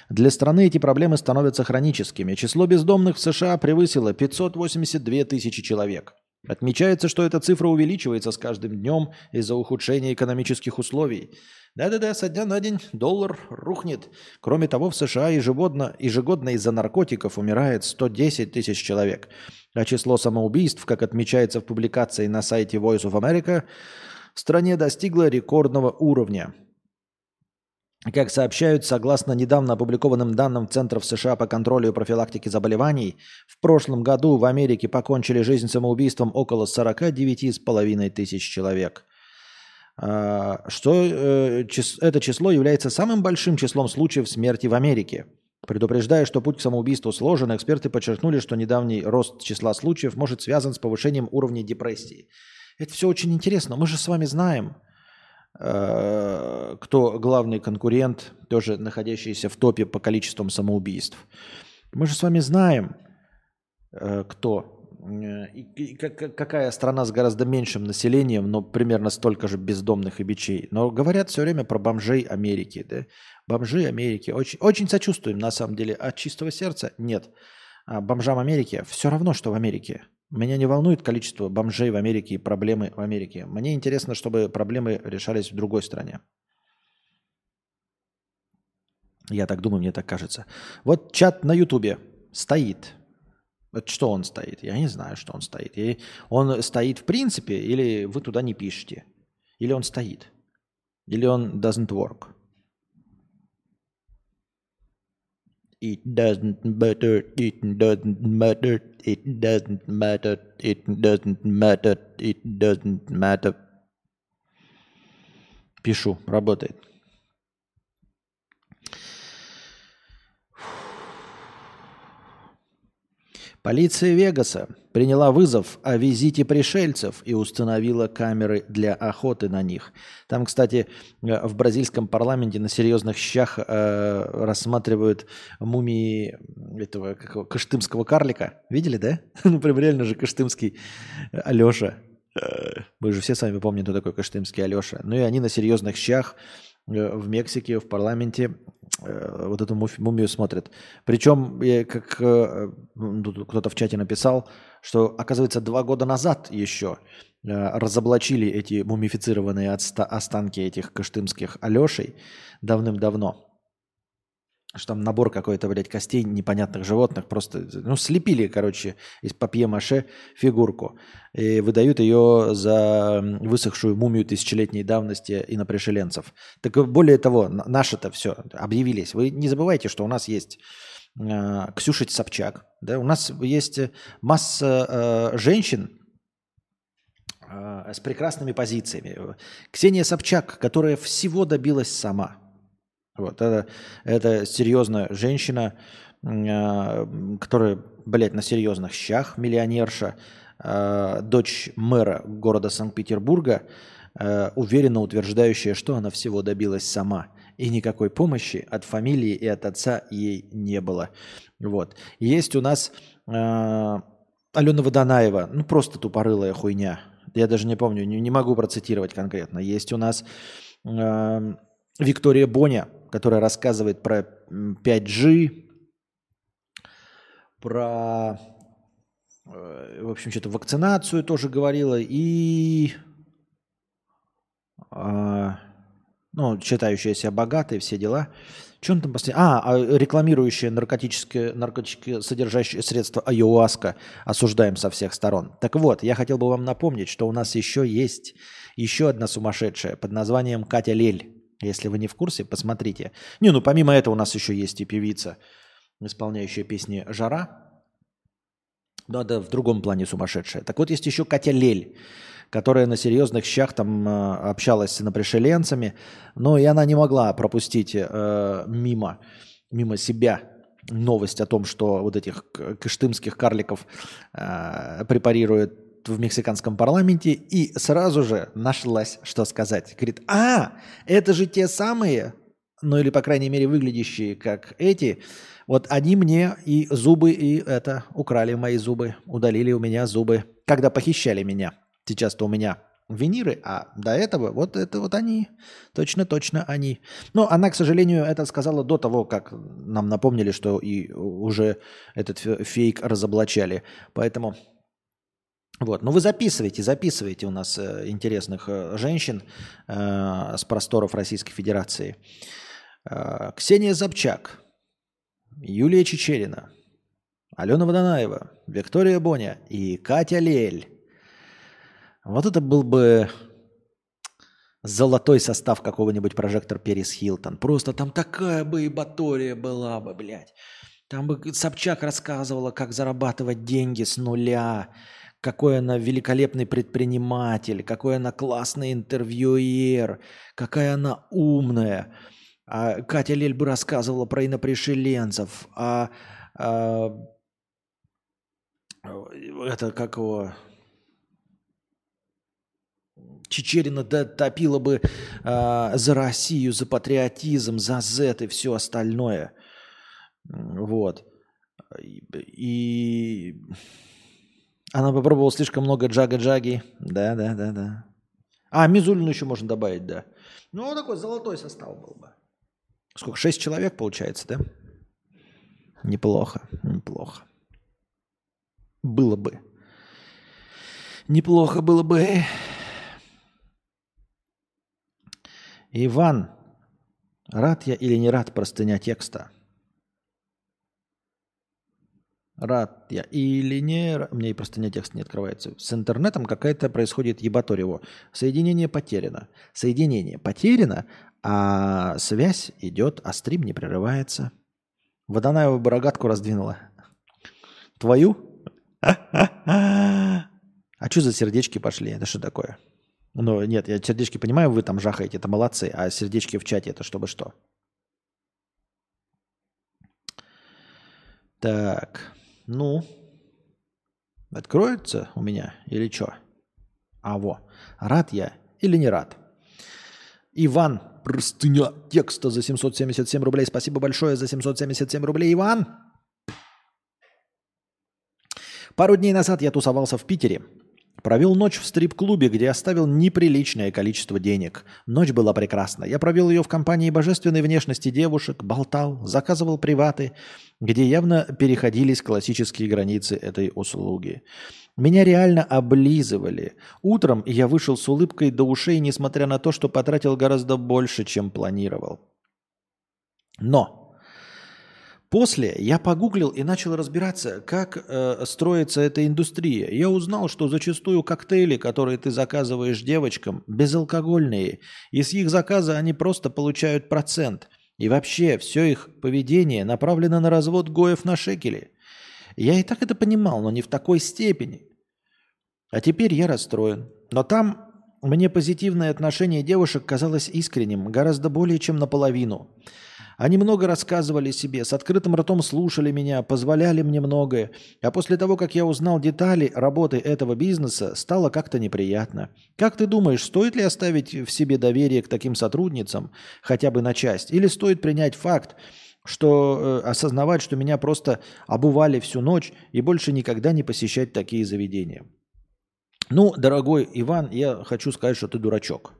Speaker 1: Для страны эти проблемы становятся хроническими. Число бездомных в США превысило 582 тысячи человек. Отмечается, что эта цифра увеличивается с каждым днем из-за ухудшения экономических условий. Да-да-да, со дня на день доллар рухнет. Кроме того, в США ежегодно, ежегодно из-за наркотиков умирает 110 тысяч человек. А число самоубийств, как отмечается в публикации на сайте Voice of America, в стране достигло рекордного уровня – как сообщают, согласно недавно опубликованным данным Центров США по контролю и профилактике заболеваний, в прошлом году в Америке покончили жизнь самоубийством около 49,5 тысяч человек. А, что э, это число является самым большим числом случаев смерти в Америке. Предупреждая, что путь к самоубийству сложен, эксперты подчеркнули, что недавний рост числа случаев может связан с повышением уровня депрессии. Это все очень интересно. Мы же с вами знаем – Э, кто главный конкурент, тоже находящийся в топе по количествам самоубийств. Мы же с вами знаем, э, кто и какая страна с гораздо меньшим населением, но примерно столько же бездомных и бичей. Но говорят все время про бомжей Америки. Да? Бомжи Америки. Очень, очень сочувствуем, на самом деле. От чистого сердца нет. А бомжам Америки все равно, что в Америке. Меня не волнует количество бомжей в Америке и проблемы в Америке. Мне интересно, чтобы проблемы решались в другой стране. Я так думаю, мне так кажется. Вот чат на Ютубе стоит. Вот что он стоит? Я не знаю, что он стоит. И он стоит в принципе, или вы туда не пишете? Или он стоит? Или он doesn't work? It doesn't matter, it doesn't matter, it doesn't matter, it doesn't matter, it doesn't matter. Пишу, работает. Полиция Вегаса приняла вызов о визите пришельцев и установила камеры для охоты на них. Там, кстати, э, в бразильском парламенте на серьезных щах э, рассматривают мумии этого какого, каштымского карлика. Видели, да? [laughs] Ну, прям реально же каштымский Алеша. Мы же все с вами помним, кто такой каштымский Алеша. Ну и они на серьезных щах Э, в Мексике, в парламенте э, вот эту мумию смотрят. Причем, как э, кто-то в чате написал, что, оказывается, два года назад еще разоблачили эти мумифицированные останки этих каштымских Алешей давным-давно что там набор какой-то, блядь, костей непонятных животных, просто, ну, слепили, короче, из папье-маше фигурку и выдают ее за высохшую мумию тысячелетней давности инопришеленцев. Так более того, наши-то все объявились. Вы не забывайте, что у нас есть э, Ксюша Собчак, да, у нас есть масса э, женщин, э, с прекрасными позициями. Ксения Собчак, которая всего добилась сама – вот, это, это серьезная женщина, э, которая, блядь, на серьезных щах, миллионерша, э, дочь мэра города Санкт-Петербурга, э, уверенно утверждающая, что она всего добилась сама. И никакой помощи от фамилии и от отца ей не было. Вот. Есть у нас э, Алена Водонаева, ну просто тупорылая хуйня. Я даже не помню, не, не могу процитировать конкретно. Есть у нас э, Виктория Боня, которая рассказывает про 5G, про, э, в общем, что-то вакцинацию тоже говорила и, а, ну, считающаяся богатой, все дела. Что он там последний? А, а рекламирующие наркотические, наркотические содержащие средства айуаска осуждаем со всех сторон. Так вот, я хотел бы вам напомнить, что у нас еще есть еще одна сумасшедшая под названием Катя Лель. Если вы не в курсе, посмотрите. Не, ну помимо этого у нас еще есть и певица, исполняющая песни «Жара». Но это в другом плане сумасшедшая. Так вот, есть еще Катя Лель, которая на серьезных щах там э, общалась с инопришеленцами, но и она не могла пропустить э, мимо, мимо себя новость о том, что вот этих кыштымских карликов э, препарируют в мексиканском парламенте и сразу же нашлась, что сказать. Говорит, а, это же те самые, ну или, по крайней мере, выглядящие как эти, вот они мне и зубы, и это, украли мои зубы, удалили у меня зубы, когда похищали меня. Сейчас-то у меня виниры, а до этого вот это вот они, точно-точно они. Но она, к сожалению, это сказала до того, как нам напомнили, что и уже этот фейк разоблачали. Поэтому вот, ну вы записывайте, записывайте у нас э, интересных э, женщин э, с просторов Российской Федерации. Ксения Забчак, Юлия Чечерина, Алена Водонаева, Виктория Боня и Катя Лель. Вот это был бы золотой состав какого-нибудь прожектор Перес Хилтон. Просто там такая бы и батория была бы, блядь. Там бы Собчак рассказывала, как зарабатывать деньги с нуля, какой она великолепный предприниматель, какой она классный интервьюер, какая она умная. А Катя Лель бы рассказывала про инопришеленцев, а, а это как его... Чечерина топила бы а, за Россию, за патриотизм, за Z и все остальное. Вот. И Она попробовала слишком много джага-джаги. Да, да, да, да. А, Мизулину еще можно добавить, да. Ну, такой золотой состав был бы. Сколько? Шесть человек получается, да? Неплохо, неплохо. Было бы. Неплохо было бы. Иван, рад я или не рад простыня текста? Рад я или не... Мне и простыня текста не открывается. С интернетом какая-то происходит ебаторево. Соединение потеряно. Соединение потеряно, а связь идет, а стрим не прерывается. Водонаева бы рогатку раздвинула. Твою? А что за сердечки пошли? Это что такое? Ну, нет, я сердечки понимаю, вы там жахаете, это молодцы. А сердечки в чате это чтобы что? Так, ну, откроется у меня или что? А во, рад я или не рад? Иван, простыня текста за 777 рублей. Спасибо большое за 777 рублей, Иван. Пару дней назад я тусовался в Питере. Провел ночь в стрип-клубе, где оставил неприличное количество денег. Ночь была прекрасна. Я провел ее в компании божественной внешности девушек, болтал, заказывал приваты, где явно переходились классические границы этой услуги. Меня реально облизывали. Утром я вышел с улыбкой до ушей, несмотря на то, что потратил гораздо больше, чем планировал. Но После я погуглил и начал разбираться, как э, строится эта индустрия. Я узнал, что зачастую коктейли, которые ты заказываешь девочкам, безалкогольные, и с их заказа они просто получают процент. И вообще все их поведение направлено на развод гоев на шекели. Я и так это понимал, но не в такой степени. А теперь я расстроен. Но там мне позитивное отношение девушек казалось искренним, гораздо более чем наполовину. Они много рассказывали себе, с открытым ртом слушали меня, позволяли мне многое. А после того, как я узнал детали работы этого бизнеса, стало как-то неприятно. Как ты думаешь, стоит ли оставить в себе доверие к таким сотрудницам, хотя бы на часть? Или стоит принять факт, что э, осознавать, что меня просто обували всю ночь и больше никогда не посещать такие заведения? Ну, дорогой Иван, я хочу сказать, что ты дурачок.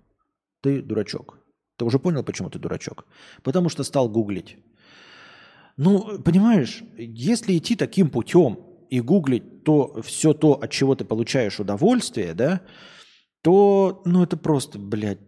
Speaker 1: Ты дурачок. Ты уже понял, почему ты дурачок? Потому что стал гуглить. Ну, понимаешь, если идти таким путем и гуглить то, все то, от чего ты получаешь удовольствие, да, то, ну, это просто, блядь,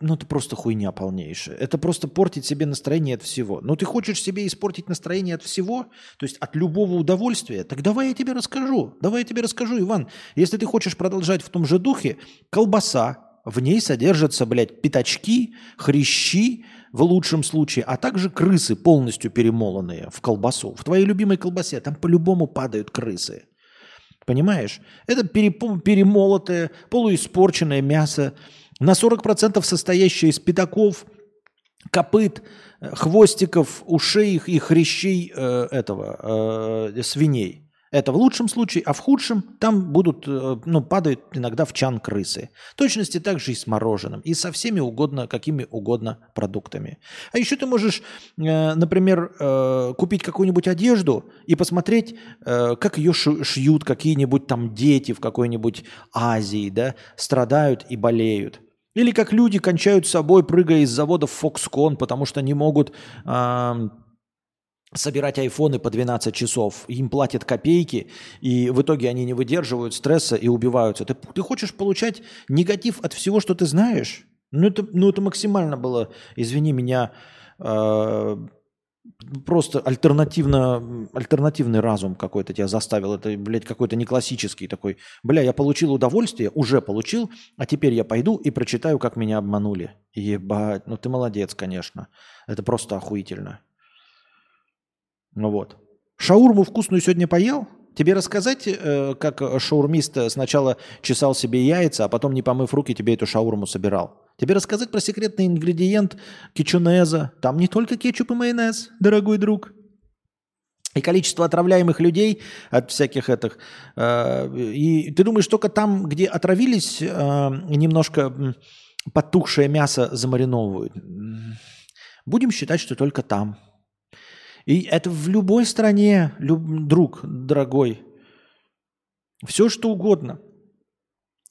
Speaker 1: ну, это просто хуйня полнейшая. Это просто портить себе настроение от всего. Ну, ты хочешь себе испортить настроение от всего, то есть от любого удовольствия, так давай я тебе расскажу. Давай я тебе расскажу, Иван. Если ты хочешь продолжать в том же духе, колбаса, в ней содержатся, блядь, пятачки, хрящи в лучшем случае, а также крысы, полностью перемолотые в колбасу. В твоей любимой колбасе там по-любому падают крысы. Понимаешь? Это перемолотое, полуиспорченное мясо, на 40% состоящее из пятаков, копыт, хвостиков, ушей и хрящей э, этого, э, свиней. Это в лучшем случае, а в худшем там будут, э, ну, падают иногда в чан крысы. В точности так же и с мороженым, и со всеми угодно, какими угодно продуктами. А еще ты можешь, э, например, э, купить какую-нибудь одежду и посмотреть, как ее шьют какие-нибудь там дети в какой-нибудь Азии, да, страдают и болеют. Или как люди кончают собой, прыгая из заводов Foxconn, потому что не могут собирать айфоны по 12 часов, им платят копейки, и в итоге они не выдерживают стресса и убиваются. Ты, ты хочешь получать негатив от всего, что ты знаешь? Ну это, ну, это максимально было, извини меня, э, просто альтернативно, альтернативный разум какой-то тебя заставил. Это, блядь, какой-то не классический такой. Бля, я получил удовольствие, уже получил, а теперь я пойду и прочитаю, как меня обманули. Ебать, ну ты молодец, конечно. Это просто охуительно. Ну вот. Шаурму вкусную сегодня поел? Тебе рассказать, э, как шаурмист сначала чесал себе яйца, а потом, не помыв руки, тебе эту шаурму собирал? Тебе рассказать про секретный ингредиент кетчунеза? Там не только кетчуп и майонез, дорогой друг. И количество отравляемых людей от всяких этих. Э, и ты думаешь, только там, где отравились, э, немножко потухшее мясо замариновывают? Будем считать, что только там. И это в любой стране, люб, друг дорогой. Все что угодно.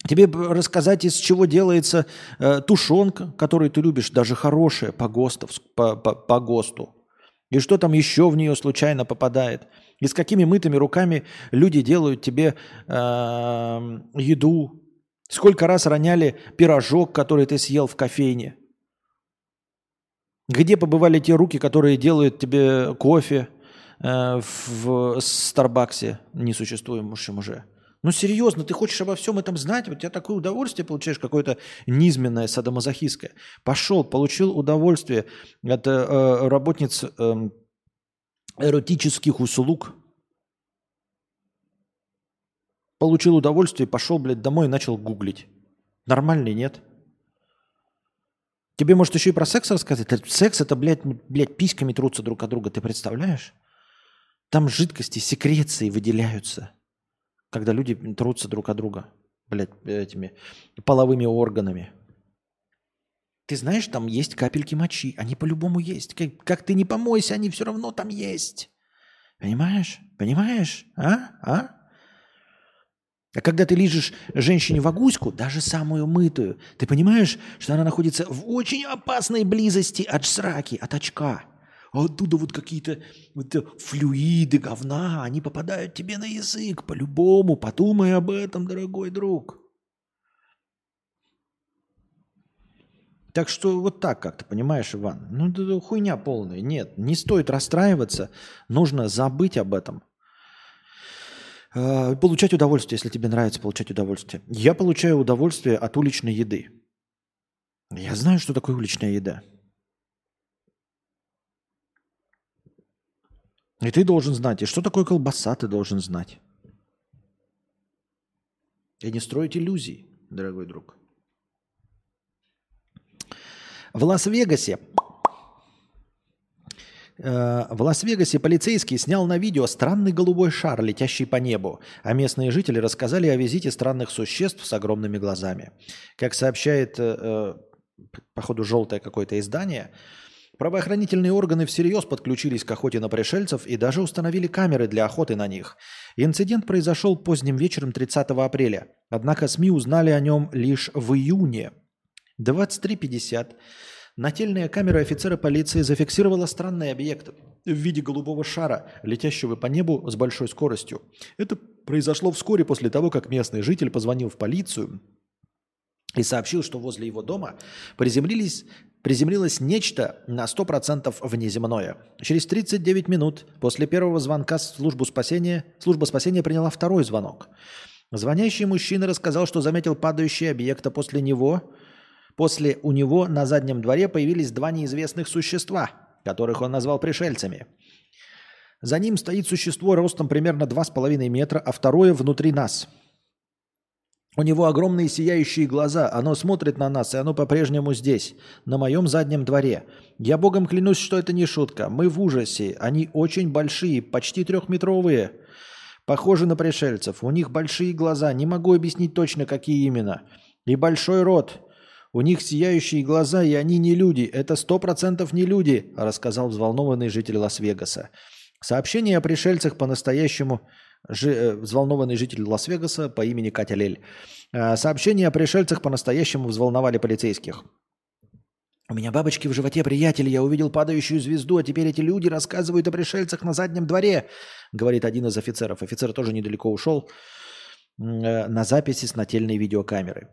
Speaker 1: Тебе рассказать, из чего делается э, тушенка, которую ты любишь, даже хорошая по, ГОСТов, по, по, по ГОСТу. И что там еще в нее случайно попадает. И с какими мытыми руками люди делают тебе э, еду. Сколько раз роняли пирожок, который ты съел в кофейне. Где побывали те руки, которые делают тебе кофе э, в Старбаксе несуществующем уже? Ну серьезно, ты хочешь обо всем этом знать? У тебя такое удовольствие получаешь, какое-то низменное, садомазохистское. Пошел, получил удовольствие от э, э, работниц э, эротических услуг. Получил удовольствие, пошел, блядь, домой и начал гуглить. Нормальный, нет? Тебе, может, еще и про секс рассказать? Секс это, блядь, блядь, письками трутся друг от друга, ты представляешь? Там жидкости, секреции выделяются, когда люди трутся друг от друга, блядь, этими половыми органами. Ты знаешь, там есть капельки мочи, они по-любому есть. Как, как ты не помойся, они все равно там есть. Понимаешь? Понимаешь? А? А? А когда ты лижешь женщине вагуську, даже самую мытую, ты понимаешь, что она находится в очень опасной близости от сраки, от очка. А оттуда вот какие-то вот флюиды, говна, они попадают тебе на язык по-любому. Подумай об этом, дорогой друг. Так что вот так как-то, понимаешь, Иван? Ну, это хуйня полная. Нет, не стоит расстраиваться. Нужно забыть об этом. Э, получать удовольствие, если тебе нравится получать удовольствие. Я получаю удовольствие от уличной еды. Я знаю, что такое уличная еда. И ты должен знать. И что такое колбаса, ты должен знать. И не строить иллюзий, дорогой друг. В Лас-Вегасе в Лас-Вегасе полицейский снял на видео странный голубой шар, летящий по небу, а местные жители рассказали о визите странных существ с огромными глазами. Как сообщает, э, э, походу, желтое какое-то издание, правоохранительные органы всерьез подключились к охоте на пришельцев и даже установили камеры для охоты на них. Инцидент произошел поздним вечером 30 апреля, однако СМИ узнали о нем лишь в июне. 23.50 Нательная камера офицера полиции зафиксировала странный объект в виде голубого шара, летящего по небу с большой скоростью. Это произошло вскоре после того, как местный житель позвонил в полицию и сообщил, что возле его дома приземлились, приземлилось нечто на 100% внеземное. Через 39 минут после первого звонка службу спасения, служба спасения приняла второй звонок. Звонящий мужчина рассказал, что заметил падающий объект, а после него После у него на заднем дворе появились два неизвестных существа, которых он назвал пришельцами. За ним стоит существо ростом примерно 2,5 метра, а второе внутри нас. У него огромные сияющие глаза, оно смотрит на нас, и оно по-прежнему здесь, на моем заднем дворе. Я богом клянусь, что это не шутка. Мы в ужасе. Они очень большие, почти трехметровые. Похожи на пришельцев. У них большие глаза, не могу объяснить точно, какие именно. И большой рот. У них сияющие глаза, и они не люди. Это сто процентов не люди, рассказал взволнованный житель Лас-Вегаса. Сообщение о пришельцах по-настоящему жи, э, взволнованный житель Лас-Вегаса по имени Катя Лель. Э, сообщения о пришельцах по-настоящему взволновали полицейских. У меня бабочки в животе, приятель, я увидел падающую звезду, а теперь эти люди рассказывают о пришельцах на заднем дворе, говорит один из офицеров. Офицер тоже недалеко ушел э, на записи с нательной видеокамеры.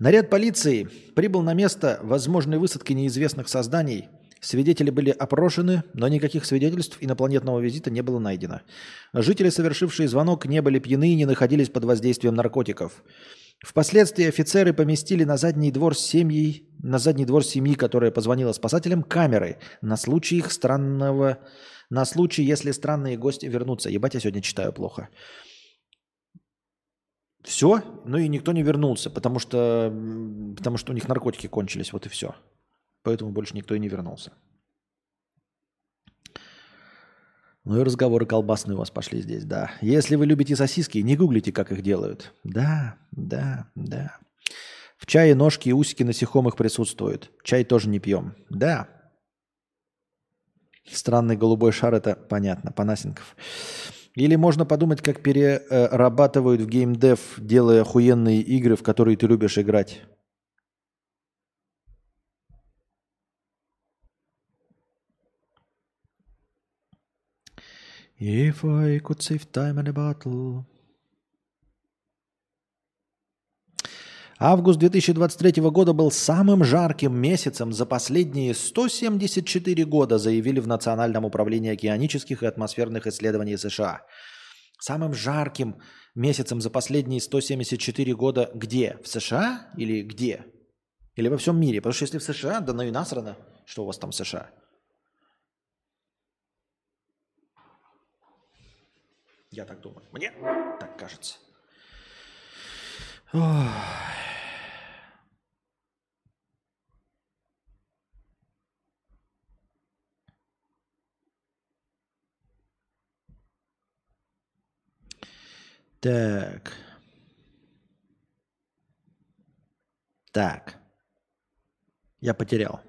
Speaker 1: Наряд полиции прибыл на место возможной высадки неизвестных созданий. Свидетели были опрошены, но никаких свидетельств инопланетного визита не было найдено. Жители, совершившие звонок, не были пьяны и не находились под воздействием наркотиков. Впоследствии офицеры поместили на задний двор семьи, на задний двор семьи, которая позвонила спасателям, камеры на случай их странного, на случай, если странные гости вернутся. Ебать, я сегодня читаю плохо. Все, ну и никто не вернулся, потому что, потому что у них наркотики кончились, вот и все. Поэтому больше никто и не вернулся. Ну и разговоры колбасные у вас пошли здесь, да. Если вы любите сосиски, не гуглите, как их делают. Да, да, да. В чае ножки и усики насекомых присутствуют. Чай тоже не пьем. Да. Странный голубой шар, это понятно, Панасенков. Или можно подумать, как перерабатывают в геймдев, делая охуенные игры, в которые ты любишь играть. If I could save time in a battle. Август 2023 года был самым жарким месяцем за последние 174 года, заявили в Национальном управлении океанических и атмосферных исследований США. Самым жарким месяцем за последние 174 года где? В США или где? Или во всем мире? Потому что если в США, да ну и насрано, что у вас там в США. Я так думаю. Мне так кажется. Ой. Так. Так. Я потерял.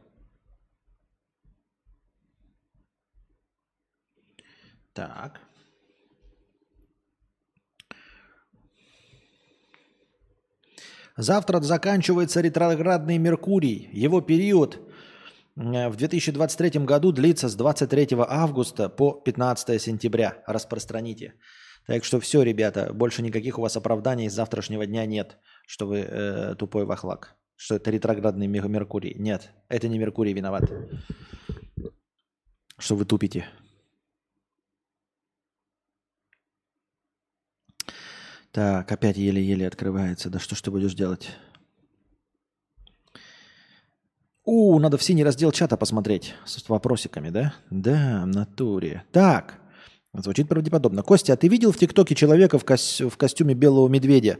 Speaker 1: Так. Завтра заканчивается ретроградный Меркурий. Его период в 2023 году длится с 23 августа по 15 сентября. Распространите. Так что все, ребята, больше никаких у вас оправданий с завтрашнего дня нет, что вы э, тупой вахлак, что это ретроградный Меркурий. Нет, это не Меркурий виноват, что вы тупите. Так, опять еле-еле открывается. Да что ж ты будешь делать? У, надо в синий раздел чата посмотреть с вопросиками, да? Да, в натуре. Так, звучит правдеподобно. Костя, а ты видел в ТикТоке человека в, кос... в костюме белого медведя,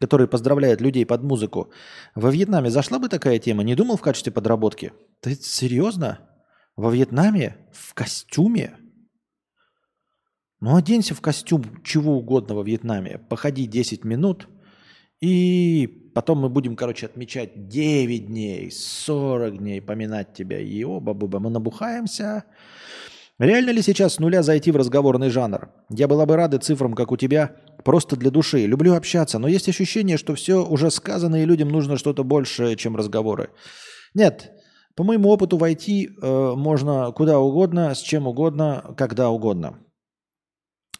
Speaker 1: который поздравляет людей под музыку? Во Вьетнаме зашла бы такая тема? Не думал в качестве подработки? Ты серьезно? Во Вьетнаме? В костюме? Ну, оденься в костюм чего угодно во Вьетнаме, походи 10 минут, и потом мы будем, короче, отмечать 9 дней, 40 дней, поминать тебя. И оба баба мы набухаемся. Реально ли сейчас с нуля зайти в разговорный жанр? Я была бы рада цифрам, как у тебя, просто для души. Люблю общаться, но есть ощущение, что все уже сказано, и людям нужно что-то большее, чем разговоры. Нет, по моему опыту войти э, можно куда угодно, с чем угодно, когда угодно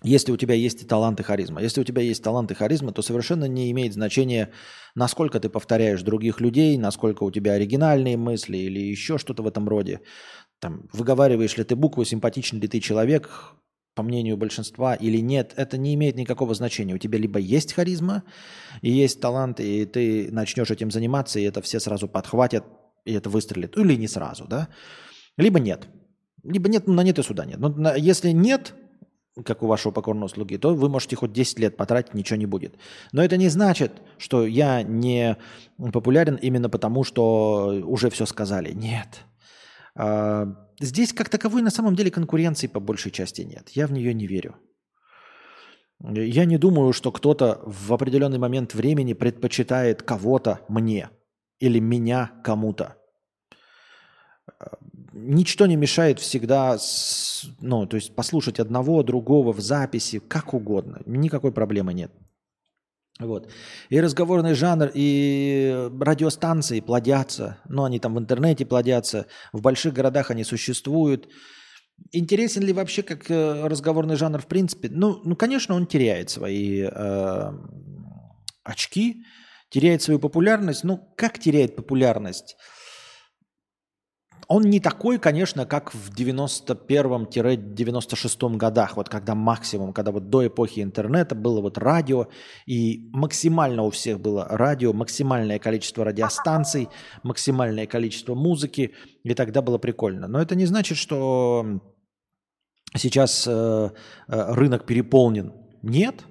Speaker 1: если у тебя есть талант и харизма. Если у тебя есть талант и харизма, то совершенно не имеет значения, насколько ты повторяешь других людей, насколько у тебя оригинальные мысли или еще что-то в этом роде. Там, выговариваешь ли ты буквы, симпатичный ли ты человек, по мнению большинства, или нет, это не имеет никакого значения. У тебя либо есть харизма, и есть талант, и ты начнешь этим заниматься, и это все сразу подхватят, и это выстрелит. Или не сразу, да? Либо нет. Либо нет, ну, на нет и сюда нет. Но если нет, как у вашего покорного слуги, то вы можете хоть 10 лет потратить, ничего не будет. Но это не значит, что я не популярен именно потому, что уже все сказали. Нет. А, здесь как таковой на самом деле конкуренции по большей части нет. Я в нее не верю. Я не думаю, что кто-то в определенный момент времени предпочитает кого-то мне или меня кому-то ничто не мешает всегда, ну, то есть послушать одного, другого в записи, как угодно. Никакой проблемы нет. Вот. И разговорный жанр, и радиостанции плодятся. Ну, они там в интернете плодятся. В больших городах они существуют. Интересен ли вообще как э, разговорный жанр в принципе? Ну, ну конечно, он теряет свои э, очки, теряет свою популярность. Ну, как теряет популярность? Он не такой, конечно, как в 91-96 годах, вот когда максимум, когда вот до эпохи интернета было вот радио, и максимально у всех было радио, максимальное количество радиостанций, максимальное количество музыки, и тогда было прикольно. Но это не значит, что сейчас э, э, рынок переполнен. Нет,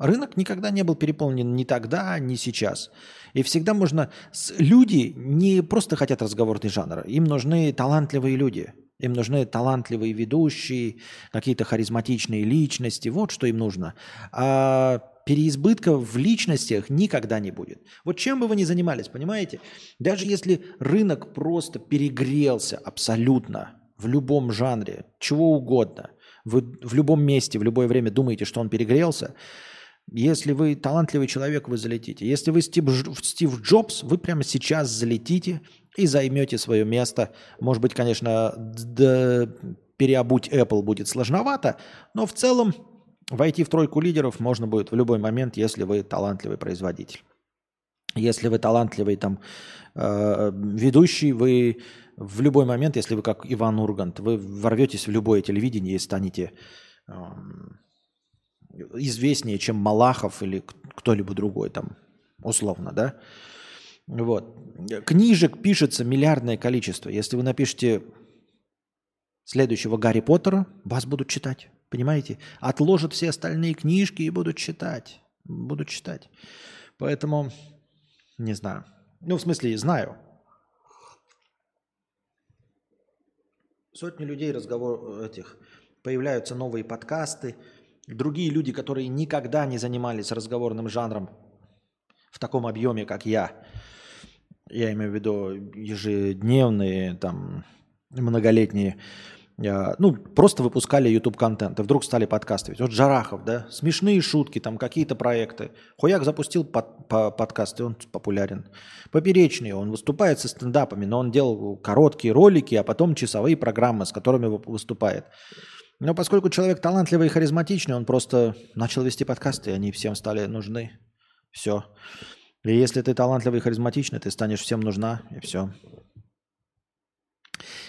Speaker 1: рынок никогда не был переполнен ни тогда, ни сейчас. И всегда можно... Люди не просто хотят разговорный жанр, им нужны талантливые люди. Им нужны талантливые ведущие, какие-то харизматичные личности. Вот что им нужно. А переизбытка в личностях никогда не будет. Вот чем бы вы ни занимались, понимаете? Даже если рынок просто перегрелся абсолютно в любом жанре, чего угодно. Вы в любом месте, в любое время думаете, что он перегрелся. Если вы талантливый человек, вы залетите. Если вы Стив, Стив Джобс, вы прямо сейчас залетите и займете свое место. Может быть, конечно, переобуть Apple будет сложновато, но в целом войти в тройку лидеров можно будет в любой момент, если вы талантливый производитель. Если вы талантливый там э, ведущий, вы в любой момент, если вы как Иван Ургант, вы ворветесь в любое телевидение и станете э, известнее, чем Малахов или кто-либо другой там, условно, да? Вот. Книжек пишется миллиардное количество. Если вы напишете следующего Гарри Поттера, вас будут читать. Понимаете? Отложат все остальные книжки и будут читать. Будут читать. Поэтому, не знаю. Ну, в смысле, знаю. Сотни людей разговор этих появляются новые подкасты, другие люди, которые никогда не занимались разговорным жанром в таком объеме, как я, я имею в виду ежедневные, там, многолетние, э, ну, просто выпускали YouTube контент, и вдруг стали подкастовать. Вот Жарахов, да, смешные шутки, там какие-то проекты. Хуяк запустил под, по, подкаст, и он популярен. Поперечный, он выступает со стендапами, но он делал короткие ролики, а потом часовые программы, с которыми выступает. Но поскольку человек талантливый и харизматичный, он просто начал вести подкасты, и они всем стали нужны. Все. И если ты талантливый и харизматичный, ты станешь всем нужна, и все.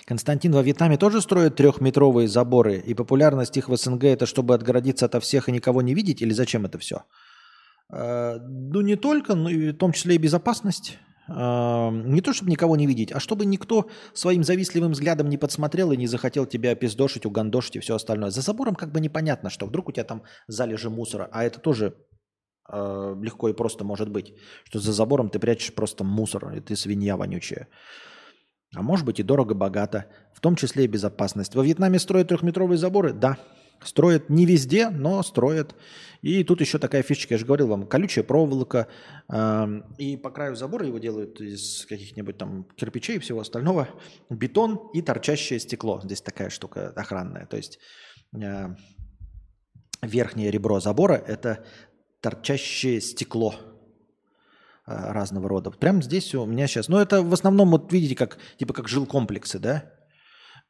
Speaker 1: Константин, во Вьетнаме тоже строят трехметровые заборы, и популярность их в СНГ это чтобы отгородиться ото всех и никого не видеть, или зачем это все? Э, ну, не только, но и в том числе и безопасность. Не то, чтобы никого не видеть, а чтобы никто своим завистливым взглядом не подсмотрел и не захотел тебя опиздошить, угандошить и все остальное. За забором как бы непонятно, что вдруг у тебя там залежи мусора, а это тоже э, легко и просто может быть, что за забором ты прячешь просто мусор, и ты свинья вонючая. А может быть и дорого-богато, в том числе и безопасность. Во Вьетнаме строят трехметровые заборы? Да, Строят не везде, но строят. И тут еще такая фишечка, я же говорил вам, колючая проволока. Э, и по краю забора его делают из каких-нибудь там кирпичей и всего остального. Бетон и торчащее стекло. Здесь такая штука охранная. То есть э, верхнее ребро забора – это торчащее стекло э, разного рода. Прямо здесь у меня сейчас... Ну, это в основном, вот видите, как, типа как жилкомплексы, да?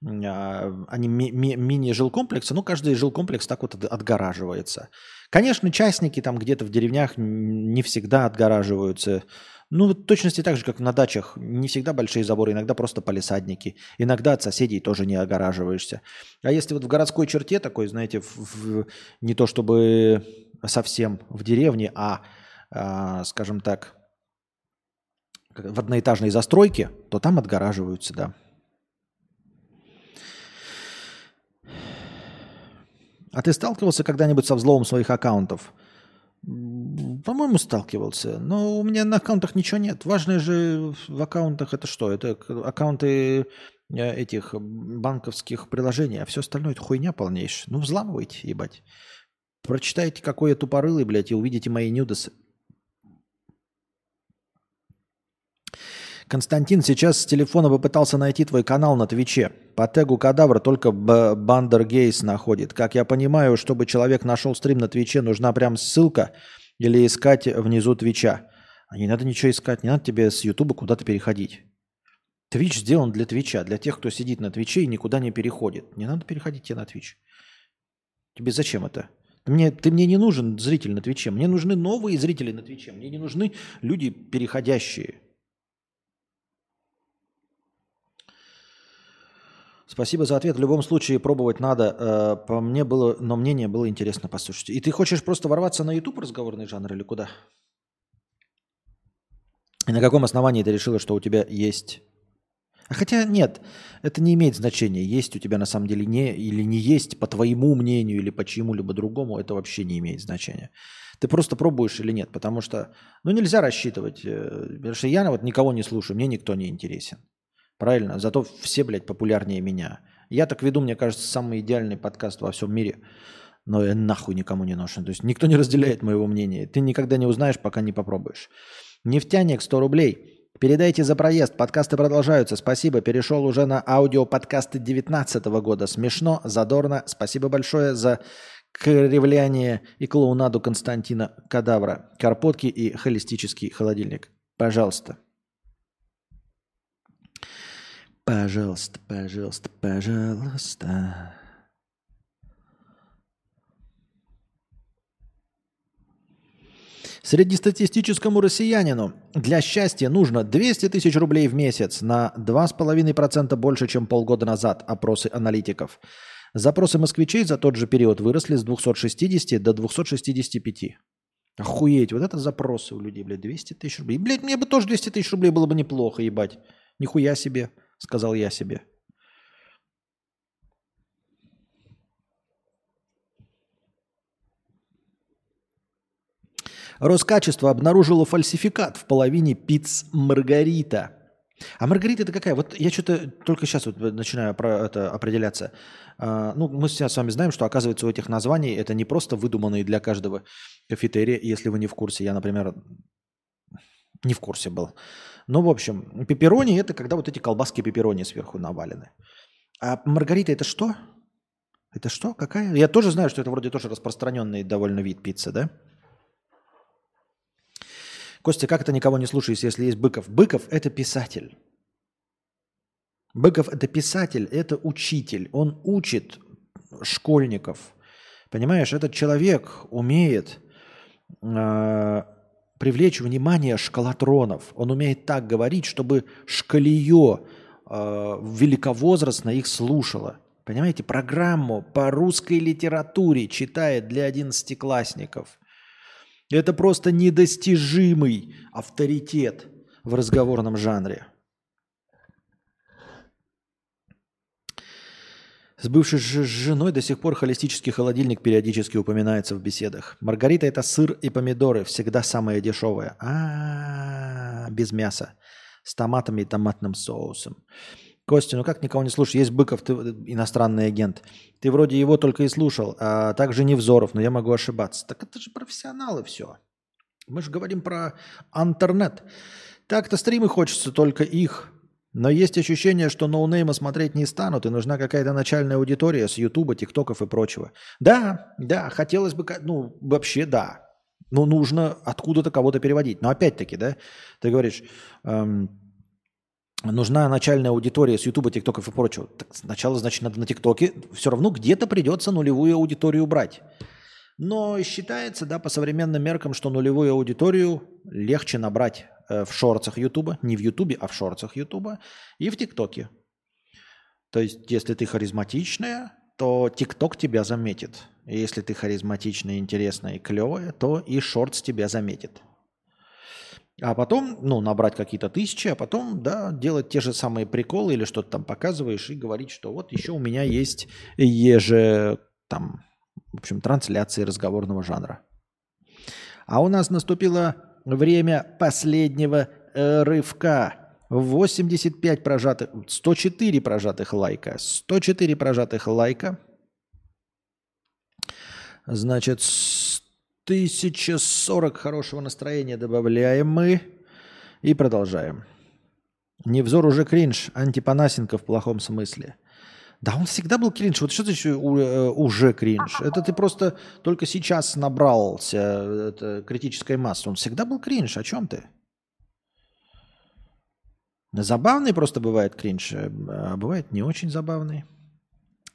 Speaker 1: А, они ми- ми- мини-жилкомплексы, ну, каждый жилкомплекс так вот отгораживается. Конечно, частники там где-то в деревнях не всегда отгораживаются. Ну, в точности так же, как на дачах. Не всегда большие заборы, иногда просто полисадники. Иногда от соседей тоже не огораживаешься. А если вот в городской черте такой, знаете, в, в, не то чтобы совсем в деревне, а, а, скажем так, в одноэтажной застройке, то там отгораживаются, да. А ты сталкивался когда-нибудь со взломом своих аккаунтов? По-моему, сталкивался. Но у меня на аккаунтах ничего нет. Важное же в аккаунтах это что? Это аккаунты э, этих банковских приложений, а все остальное это хуйня полнейшая. Ну, взламывайте, ебать. Прочитайте, какой я тупорылый, блядь, и увидите мои нюдосы. Константин сейчас с телефона попытался найти твой канал на Твиче. По тегу кадавр только Бандер Гейс находит. Как я понимаю, чтобы человек нашел стрим на Твиче, нужна прям ссылка или искать внизу Твича. А не надо ничего искать, не надо тебе с Ютуба куда-то переходить. Твич сделан для Твича, для тех, кто сидит на Твиче и никуда не переходит. Не надо переходить тебе на Твич. Тебе зачем это? Мне, ты мне не нужен зритель на Твиче. Мне нужны новые зрители на Твиче. Мне не нужны люди переходящие. Спасибо за ответ. В любом случае пробовать надо. Э, по мне было, но мнение было интересно послушать. И ты хочешь просто ворваться на YouTube разговорный жанр или куда? И на каком основании ты решила, что у тебя есть... А хотя нет, это не имеет значения, есть у тебя на самом деле не или не есть, по твоему мнению или по чьему-либо другому, это вообще не имеет значения. Ты просто пробуешь или нет, потому что, ну, нельзя рассчитывать, э, потому что я вот никого не слушаю, мне никто не интересен. Правильно? Зато все, блядь, популярнее меня. Я так веду, мне кажется, самый идеальный подкаст во всем мире. Но я нахуй никому не нужен. То есть никто не разделяет моего мнения. Ты никогда не узнаешь, пока не попробуешь. Нефтяник 100 рублей. Передайте за проезд. Подкасты продолжаются. Спасибо. Перешел уже на аудиоподкасты 2019 года. Смешно, задорно. Спасибо большое за кривляние и клоунаду Константина Кадавра. Карпотки и холистический холодильник. Пожалуйста. Пожалуйста, пожалуйста, пожалуйста. Среднестатистическому россиянину для счастья нужно 200 тысяч рублей в месяц на 2,5% больше, чем полгода назад, опросы аналитиков. Запросы москвичей за тот же период выросли с 260 до 265. Охуеть, вот это запросы у людей, блядь, 200 тысяч рублей. Блядь, мне бы тоже 200 тысяч рублей было бы неплохо, ебать. Нихуя себе, сказал я себе. Роскачество обнаружило фальсификат в половине пиц Маргарита. А Маргарита это какая? Вот я что-то только сейчас вот начинаю про это определяться. А, ну, мы сейчас с вами знаем, что оказывается у этих названий это не просто выдуманные для каждого кафетерия, если вы не в курсе. Я, например, не в курсе был. Ну, в общем, пепперони это когда вот эти колбаски пепперони сверху навалены. А Маргарита это что? Это что? Какая? Я тоже знаю, что это вроде тоже распространенный довольно вид пиццы, да? Костя, как это никого не слушаешь, если есть Быков? Быков – это писатель. Быков – это писатель, это учитель. Он учит школьников. Понимаешь, этот человек умеет э, привлечь внимание школотронов. Он умеет так говорить, чтобы школье э, великовозрастно их слушало. Понимаете, программу по русской литературе читает для одиннадцатиклассников. Это просто недостижимый авторитет в разговорном жанре. С бывшей женой до сих пор холистический холодильник периодически упоминается в беседах. Маргарита – это сыр и помидоры, всегда самое дешевое. А, -а, без мяса, с томатами и томатным соусом. Костя, ну как никого не слушаешь? Есть Быков, ты иностранный агент. Ты вроде его только и слушал, а также Невзоров, но я могу ошибаться. Так это же профессионалы все. Мы же говорим про интернет. Так-то стримы хочется только их. Но есть ощущение, что ноунеймы смотреть не станут, и нужна какая-то начальная аудитория с Ютуба, ТикТоков и прочего. Да, да, хотелось бы, ну, вообще да. Но нужно откуда-то кого-то переводить. Но опять-таки, да, ты говоришь, эм, нужна начальная аудитория с Ютуба, ТикТоков и прочего. Так сначала, значит, надо на ТикТоке все равно где-то придется нулевую аудиторию брать. Но считается, да, по современным меркам, что нулевую аудиторию легче набрать в шорцах Ютуба, не в Ютубе, а в шорцах Ютуба и в ТикТоке. То есть, если ты харизматичная, то ТикТок тебя заметит. И если ты харизматичная, интересная и клевая, то и шортс тебя заметит. А потом, ну, набрать какие-то тысячи, а потом, да, делать те же самые приколы или что-то там показываешь и говорить, что вот еще у меня есть еже, там, в общем, трансляции разговорного жанра. А у нас наступило время последнего э, рывка. 85 прожатых, 104 прожатых лайка. 104 прожатых лайка. Значит, 1040 хорошего настроения добавляем мы и продолжаем. Невзор уже кринж, антипанасенко в плохом смысле. Да, он всегда был кринж. Вот что значит э, уже кринж? Это ты просто только сейчас набрался это, критической массы. Он всегда был кринж. О чем ты? Забавный просто бывает кринж, а бывает не очень забавный.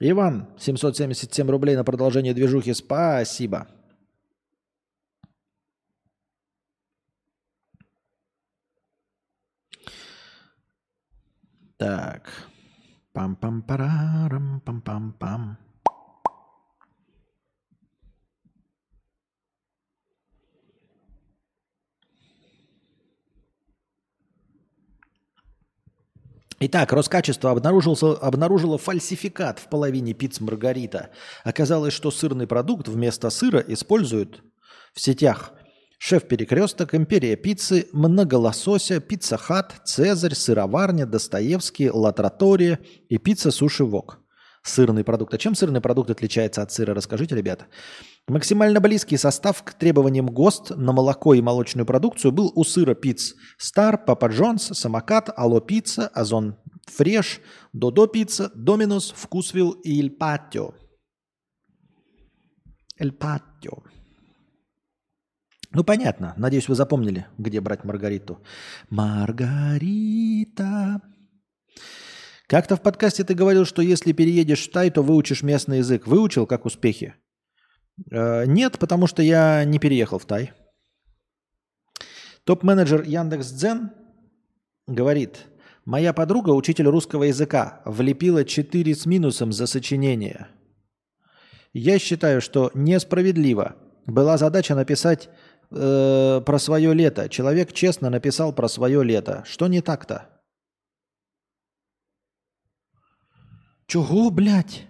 Speaker 1: Иван, 777 рублей на продолжение движухи. Спасибо. Так. Пам-пам-парарам, пам-пам-пам. Итак, Роскачество обнаружился, обнаружило фальсификат в половине пицц Маргарита. Оказалось, что сырный продукт вместо сыра используют в сетях – Шеф-перекресток, империя пиццы, много лосося, Pizza Hut, Цезарь, сыроварня, Достаевский, La Trattoria и пицца суши вок. Сырный продукт. А чем сырный продукт отличается от сыра? Расскажите, ребята. Максимально близкий состав к требованиям ГОСТ на молоко и молочную продукцию был у сыра Pizza Star, Papa Johns, Самокат, Алло Пицца, Озон Фреш, Додо Пицца, Доминос, Вкусвилл и Иль Патио. Эль Патио. Ну, понятно. Надеюсь, вы запомнили, где брать Маргариту. Маргарита. Как-то в подкасте ты говорил, что если переедешь в Тай, то выучишь местный язык. Выучил, как успехи? Э, нет, потому что я не переехал в Тай. Топ-менеджер Яндекс.Дзен говорит, моя подруга, учитель русского языка, влепила 4 с минусом за сочинение. Я считаю, что несправедливо. Была задача написать э, про свое лето. Человек честно написал про свое лето. Что не так-то? Чего, блядь?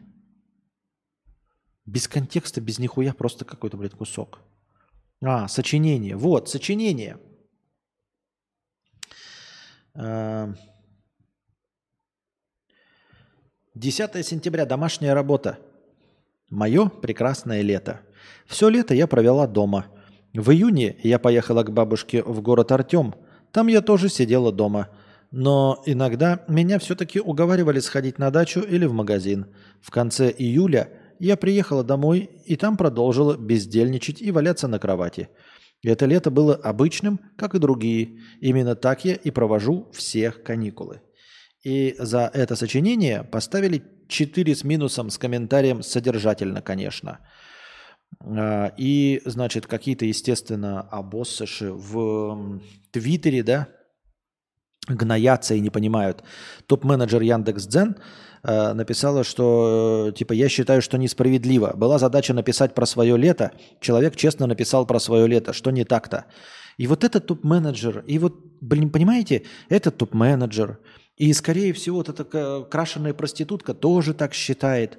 Speaker 1: Без контекста, без нихуя, просто какой-то, блядь, кусок. А, сочинение. Вот, сочинение. 10 э, сентября. Домашняя работа. Мое прекрасное лето. Все лето я провела дома. В июне я поехала к бабушке в город Артем. Там я тоже сидела дома. Но иногда меня все-таки уговаривали сходить на дачу или в магазин. В конце июля я приехала домой и там продолжила бездельничать и валяться на кровати. Это лето было обычным, как и другие. Именно так я и провожу всех каникулы. И за это сочинение поставили 4 с минусом с комментарием содержательно, конечно. А, и, значит, какие-то, естественно, обоссыши в Твиттере, да, гноятся и не понимают. Топ-менеджер Яндекс.Дзен э, написала, что типа я считаю, что несправедливо. Была задача написать про свое лето. Человек честно написал про свое лето. Что не так-то? И вот этот топ-менеджер, и вот, блин, понимаете, этот топ-менеджер, и, скорее всего, вот эта крашеная проститутка тоже так считает.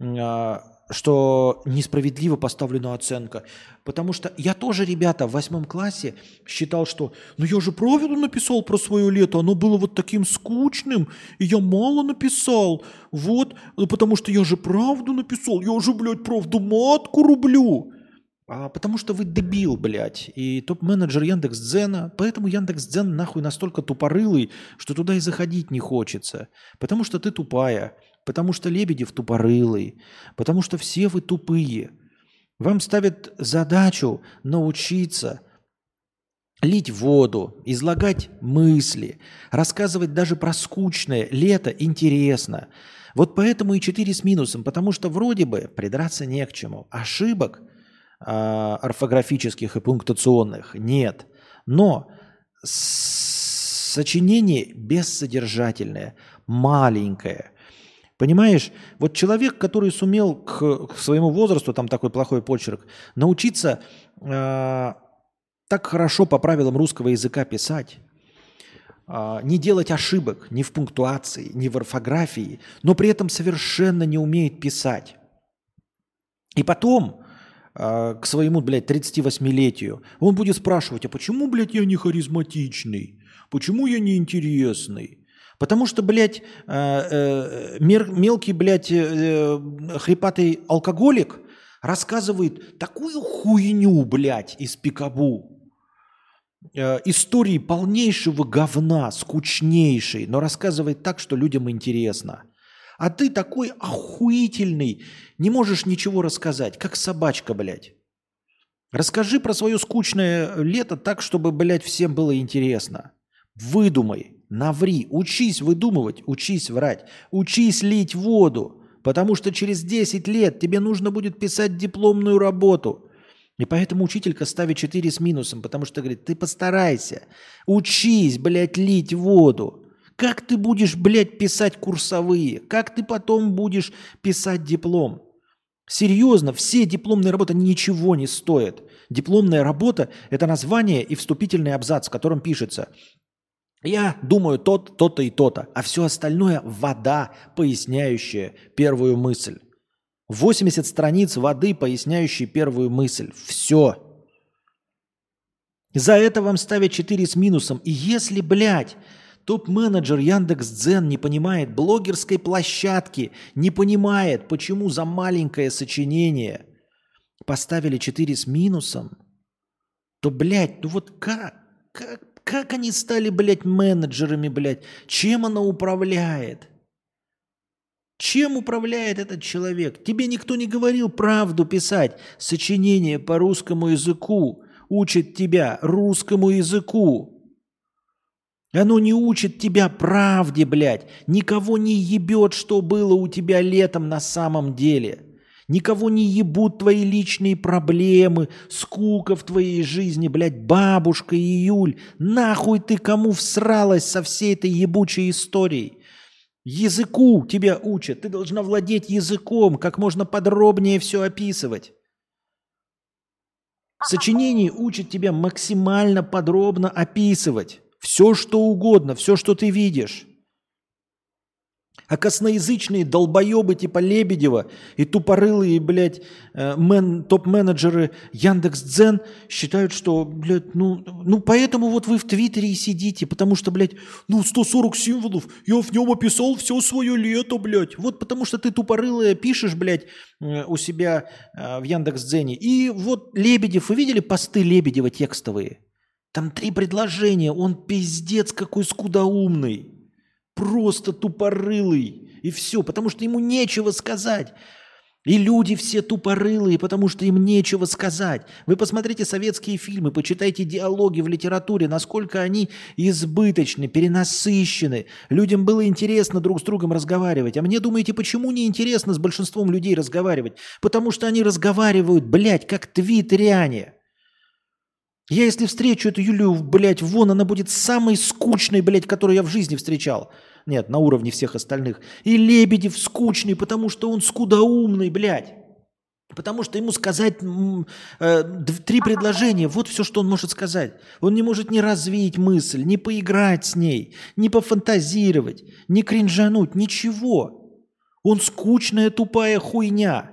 Speaker 1: А, что несправедливо поставлена оценка. Потому что я тоже, ребята, в восьмом классе считал, что ну я же правильно написал про свое лето, оно было вот таким скучным, и я мало написал. Вот, ну, потому что я же правду написал, я же, блядь, правду матку рублю. А, потому что вы дебил, блядь, и топ-менеджер Яндекс.Дзена, поэтому Яндекс.Дзен нахуй настолько тупорылый, что туда и заходить не хочется. Потому что ты тупая. Потому что Лебедев тупорылый, потому что все вы тупые. Вам ставят задачу научиться лить воду, излагать мысли, рассказывать даже про скучное. Лето интересно. Вот поэтому и 4 с минусом, потому что вроде бы придраться не к чему. Ошибок э, орфографических и пунктуационных нет. Но сочинение бессодержательное, маленькое – Понимаешь, вот человек, который сумел к, к своему возрасту, там такой плохой почерк, научиться э, так хорошо по правилам русского языка писать, э, не делать ошибок ни в пунктуации, ни в орфографии, но при этом совершенно не умеет писать. И потом э, к своему, блядь, 38-летию он будет спрашивать, а почему, блядь, я не харизматичный? Почему я не интересный? Потому что, блядь, э, э, мелкий, блядь, э, хрипатый алкоголик рассказывает такую хуйню, блядь, из пикабу. Истории полнейшего говна, скучнейшей, но рассказывает так, что людям интересно. А ты такой охуительный, не можешь ничего рассказать, как собачка, блядь. Расскажи про свое скучное лето так, чтобы, блядь, всем было интересно. Выдумай. Наври, учись выдумывать, учись врать, учись лить воду, потому что через 10 лет тебе нужно будет писать дипломную работу. И поэтому учителька ставит 4 с минусом, потому что говорит, ты постарайся, учись, блядь, лить воду. Как ты будешь, блядь, писать курсовые? Как ты потом будешь писать диплом? Серьезно, все дипломные работы ничего не стоят. Дипломная работа – это название и вступительный абзац, в котором пишется я думаю тот, то-то и то-то, а все остальное – вода, поясняющая первую мысль. 80 страниц воды, поясняющей первую мысль. Все. За это вам ставят 4 с минусом. И если, блядь, топ-менеджер Яндекс.Дзен не понимает блогерской площадки, не понимает, почему за маленькое сочинение поставили 4 с минусом, то, блядь, ну вот как, как, как они стали, блядь, менеджерами, блядь? Чем она управляет? Чем управляет этот человек? Тебе никто не говорил правду писать. Сочинение по русскому языку учит тебя русскому языку. Оно не учит тебя правде, блядь. Никого не ебет, что было у тебя летом на самом деле. Никого не ебут твои личные проблемы, скука в твоей жизни, блядь, бабушка Июль. Нахуй ты кому всралась со всей этой ебучей историей? Языку тебя учат. Ты должна владеть языком, как можно подробнее все описывать. Сочинение учит тебя максимально подробно описывать. Все, что угодно, все, что ты видишь. А косноязычные долбоебы типа Лебедева и тупорылые, блядь, э, мен, топ-менеджеры Яндекс.Дзен считают, что, блядь, ну, ну поэтому вот вы в Твиттере и сидите, потому что, блядь, ну 140 символов, я в нем описал все свое лето, блядь. Вот потому что ты тупорылая пишешь, блядь, э, у себя э, в Яндекс.Дзене. И вот Лебедев, вы видели посты Лебедева текстовые? Там три предложения, он пиздец какой скудоумный. Просто тупорылый. И все, потому что ему нечего сказать. И люди все тупорылые, потому что им нечего сказать. Вы посмотрите советские фильмы, почитайте диалоги в литературе, насколько они избыточны, перенасыщены. Людям было интересно друг с другом разговаривать. А мне думаете, почему не интересно с большинством людей разговаривать? Потому что они разговаривают, блядь, как твиттеряне. Я если встречу эту Юлию, блядь, вон, она будет самой скучной, блядь, которую я в жизни встречал. Нет, на уровне всех остальных. И Лебедев скучный, потому что он скудоумный, блядь. Потому что ему сказать э, три предложения, вот все, что он может сказать. Он не может не развить мысль, не поиграть с ней, не пофантазировать, не кринжануть, ничего. Он скучная тупая хуйня.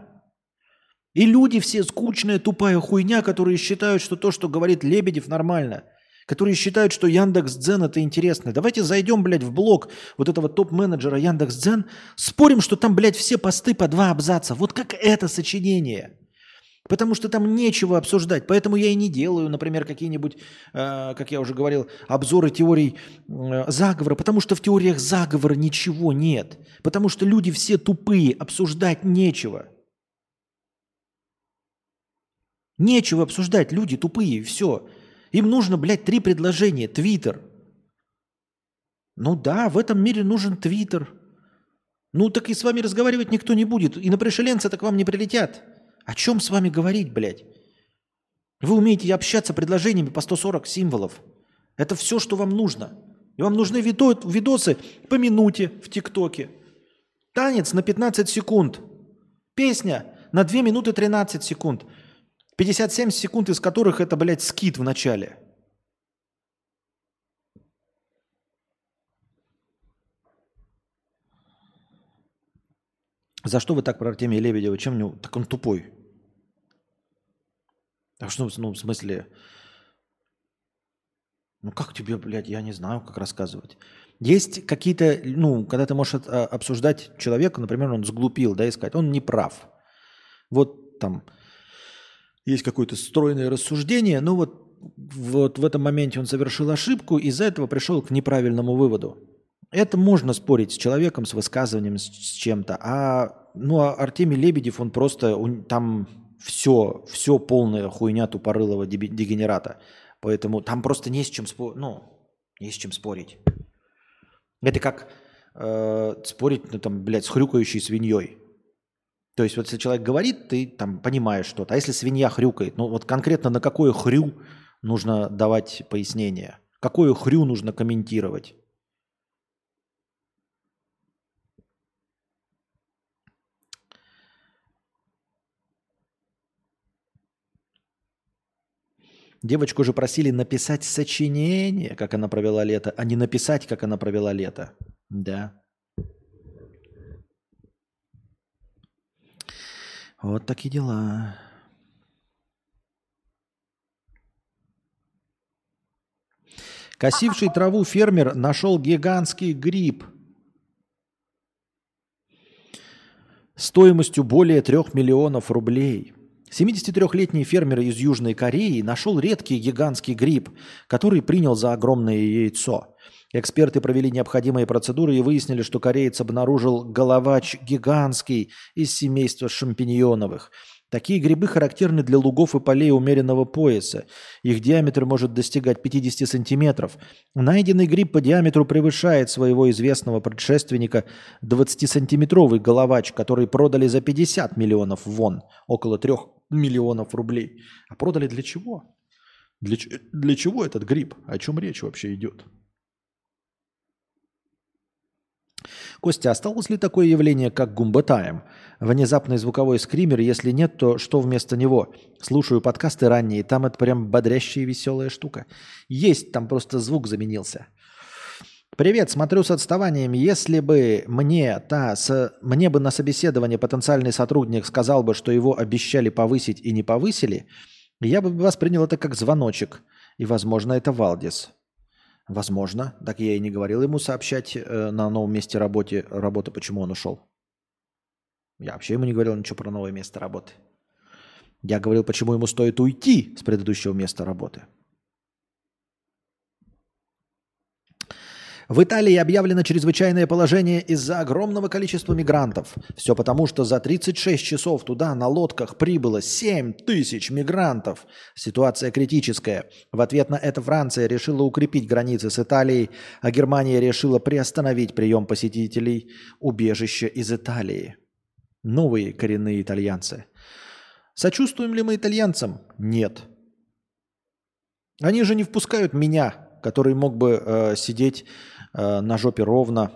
Speaker 1: И люди все скучная, тупая хуйня, которые считают, что то, что говорит Лебедев, нормально. Которые считают, что Яндекс Дзен это интересно. Давайте зайдем, блядь, в блог вот этого топ-менеджера Яндекс Дзен, спорим, что там, блядь, все посты по два абзаца. Вот как это сочинение. Потому что там нечего обсуждать. Поэтому я и не делаю, например, какие-нибудь, э, как я уже говорил, обзоры теорий э, заговора. Потому что в теориях заговора ничего нет. Потому что люди все тупые, обсуждать нечего. Нечего обсуждать, люди тупые, все. Им нужно, блядь, три предложения. Твиттер. Ну да, в этом мире нужен Твиттер. Ну так и с вами разговаривать никто не будет. И на пришеленца так вам не прилетят. О чем с вами говорить, блядь? Вы умеете общаться предложениями по 140 символов. Это все, что вам нужно. И вам нужны видосы по минуте в ТикТоке. Танец на 15 секунд. Песня на 2 минуты 13 секунд. 57 секунд из которых это, блядь, скит в начале. За что вы так про Артемия Лебедева? Чем него? Так он тупой. А что, ну, в смысле... Ну, как тебе, блядь, я не знаю, как рассказывать. Есть какие-то, ну, когда ты можешь а, обсуждать человека, например, он сглупил, да, искать, он не прав. Вот там есть какое-то стройное рассуждение, но вот, вот в этом моменте он совершил ошибку, из-за этого пришел к неправильному выводу. Это можно спорить с человеком, с высказыванием, с чем-то. А, ну, а Артемий Лебедев, он просто, он, там все, все полная хуйня тупорылого дегенерата. Поэтому там просто не с чем спорить. Ну, не с чем спорить. Это как э, спорить, ну, там, блядь, с хрюкающей свиньей. То есть вот если человек говорит, ты там понимаешь что-то. А если свинья хрюкает, ну вот конкретно на какое хрю нужно давать пояснение? Какое хрю нужно комментировать? Девочку же просили написать сочинение, как она провела лето, а не написать, как она провела лето. Да. Вот такие дела. Косивший траву фермер нашел гигантский гриб стоимостью более трех миллионов рублей. 73-летний фермер из Южной Кореи нашел редкий гигантский гриб, который принял за огромное яйцо. Эксперты провели необходимые процедуры и выяснили, что кореец обнаружил головач гигантский из семейства шампиньоновых – Такие грибы характерны для лугов и полей умеренного пояса. Их диаметр может достигать 50 сантиметров. Найденный гриб по диаметру превышает своего известного предшественника 20-сантиметровый головач, который продали за 50 миллионов вон, около 3 миллионов рублей. А продали для чего? Для, для чего этот гриб? О чем речь вообще идет? Костя, осталось ли такое явление, как гумбатайм? Внезапный звуковой скример, если нет, то что вместо него? Слушаю подкасты ранние, там это прям бодрящая и веселая штука. Есть, там просто звук заменился. Привет, смотрю с отставанием. Если бы мне, та, с, мне бы на собеседование потенциальный сотрудник сказал бы, что его обещали повысить и не повысили, я бы воспринял это как звоночек. И, возможно, это Валдис. Возможно. Так я и не говорил ему сообщать э, на новом месте работы, работы, почему он ушел. Я вообще ему не говорил ничего про новое место работы. Я говорил, почему ему стоит уйти с предыдущего места работы. В Италии объявлено чрезвычайное положение из-за огромного количества мигрантов. Все потому, что за 36 часов туда на лодках прибыло 7 тысяч мигрантов. Ситуация критическая. В ответ на это Франция решила укрепить границы с Италией, а Германия решила приостановить прием посетителей убежища из Италии. Новые коренные итальянцы. Сочувствуем ли мы итальянцам? Нет. Они же не впускают меня, который мог бы э, сидеть Э, на жопе ровно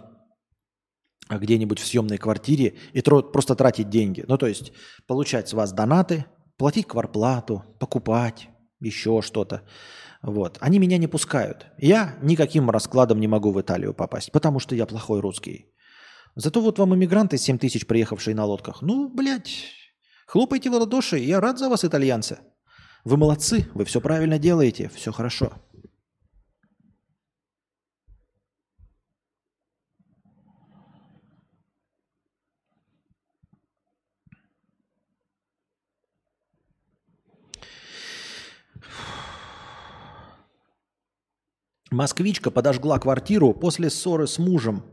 Speaker 1: а где-нибудь в съемной квартире и просто тратить деньги. Ну, то есть получать с вас донаты, платить кварплату, покупать еще что-то. Вот. Они меня не пускают. Я никаким раскладом не могу в Италию попасть, потому что я плохой русский. Зато вот вам иммигранты 7 тысяч, приехавшие на лодках. Ну, блядь, хлопайте в ладоши, я рад за вас, итальянцы. Вы молодцы, вы все правильно делаете, все хорошо. Москвичка подожгла квартиру после ссоры с мужем.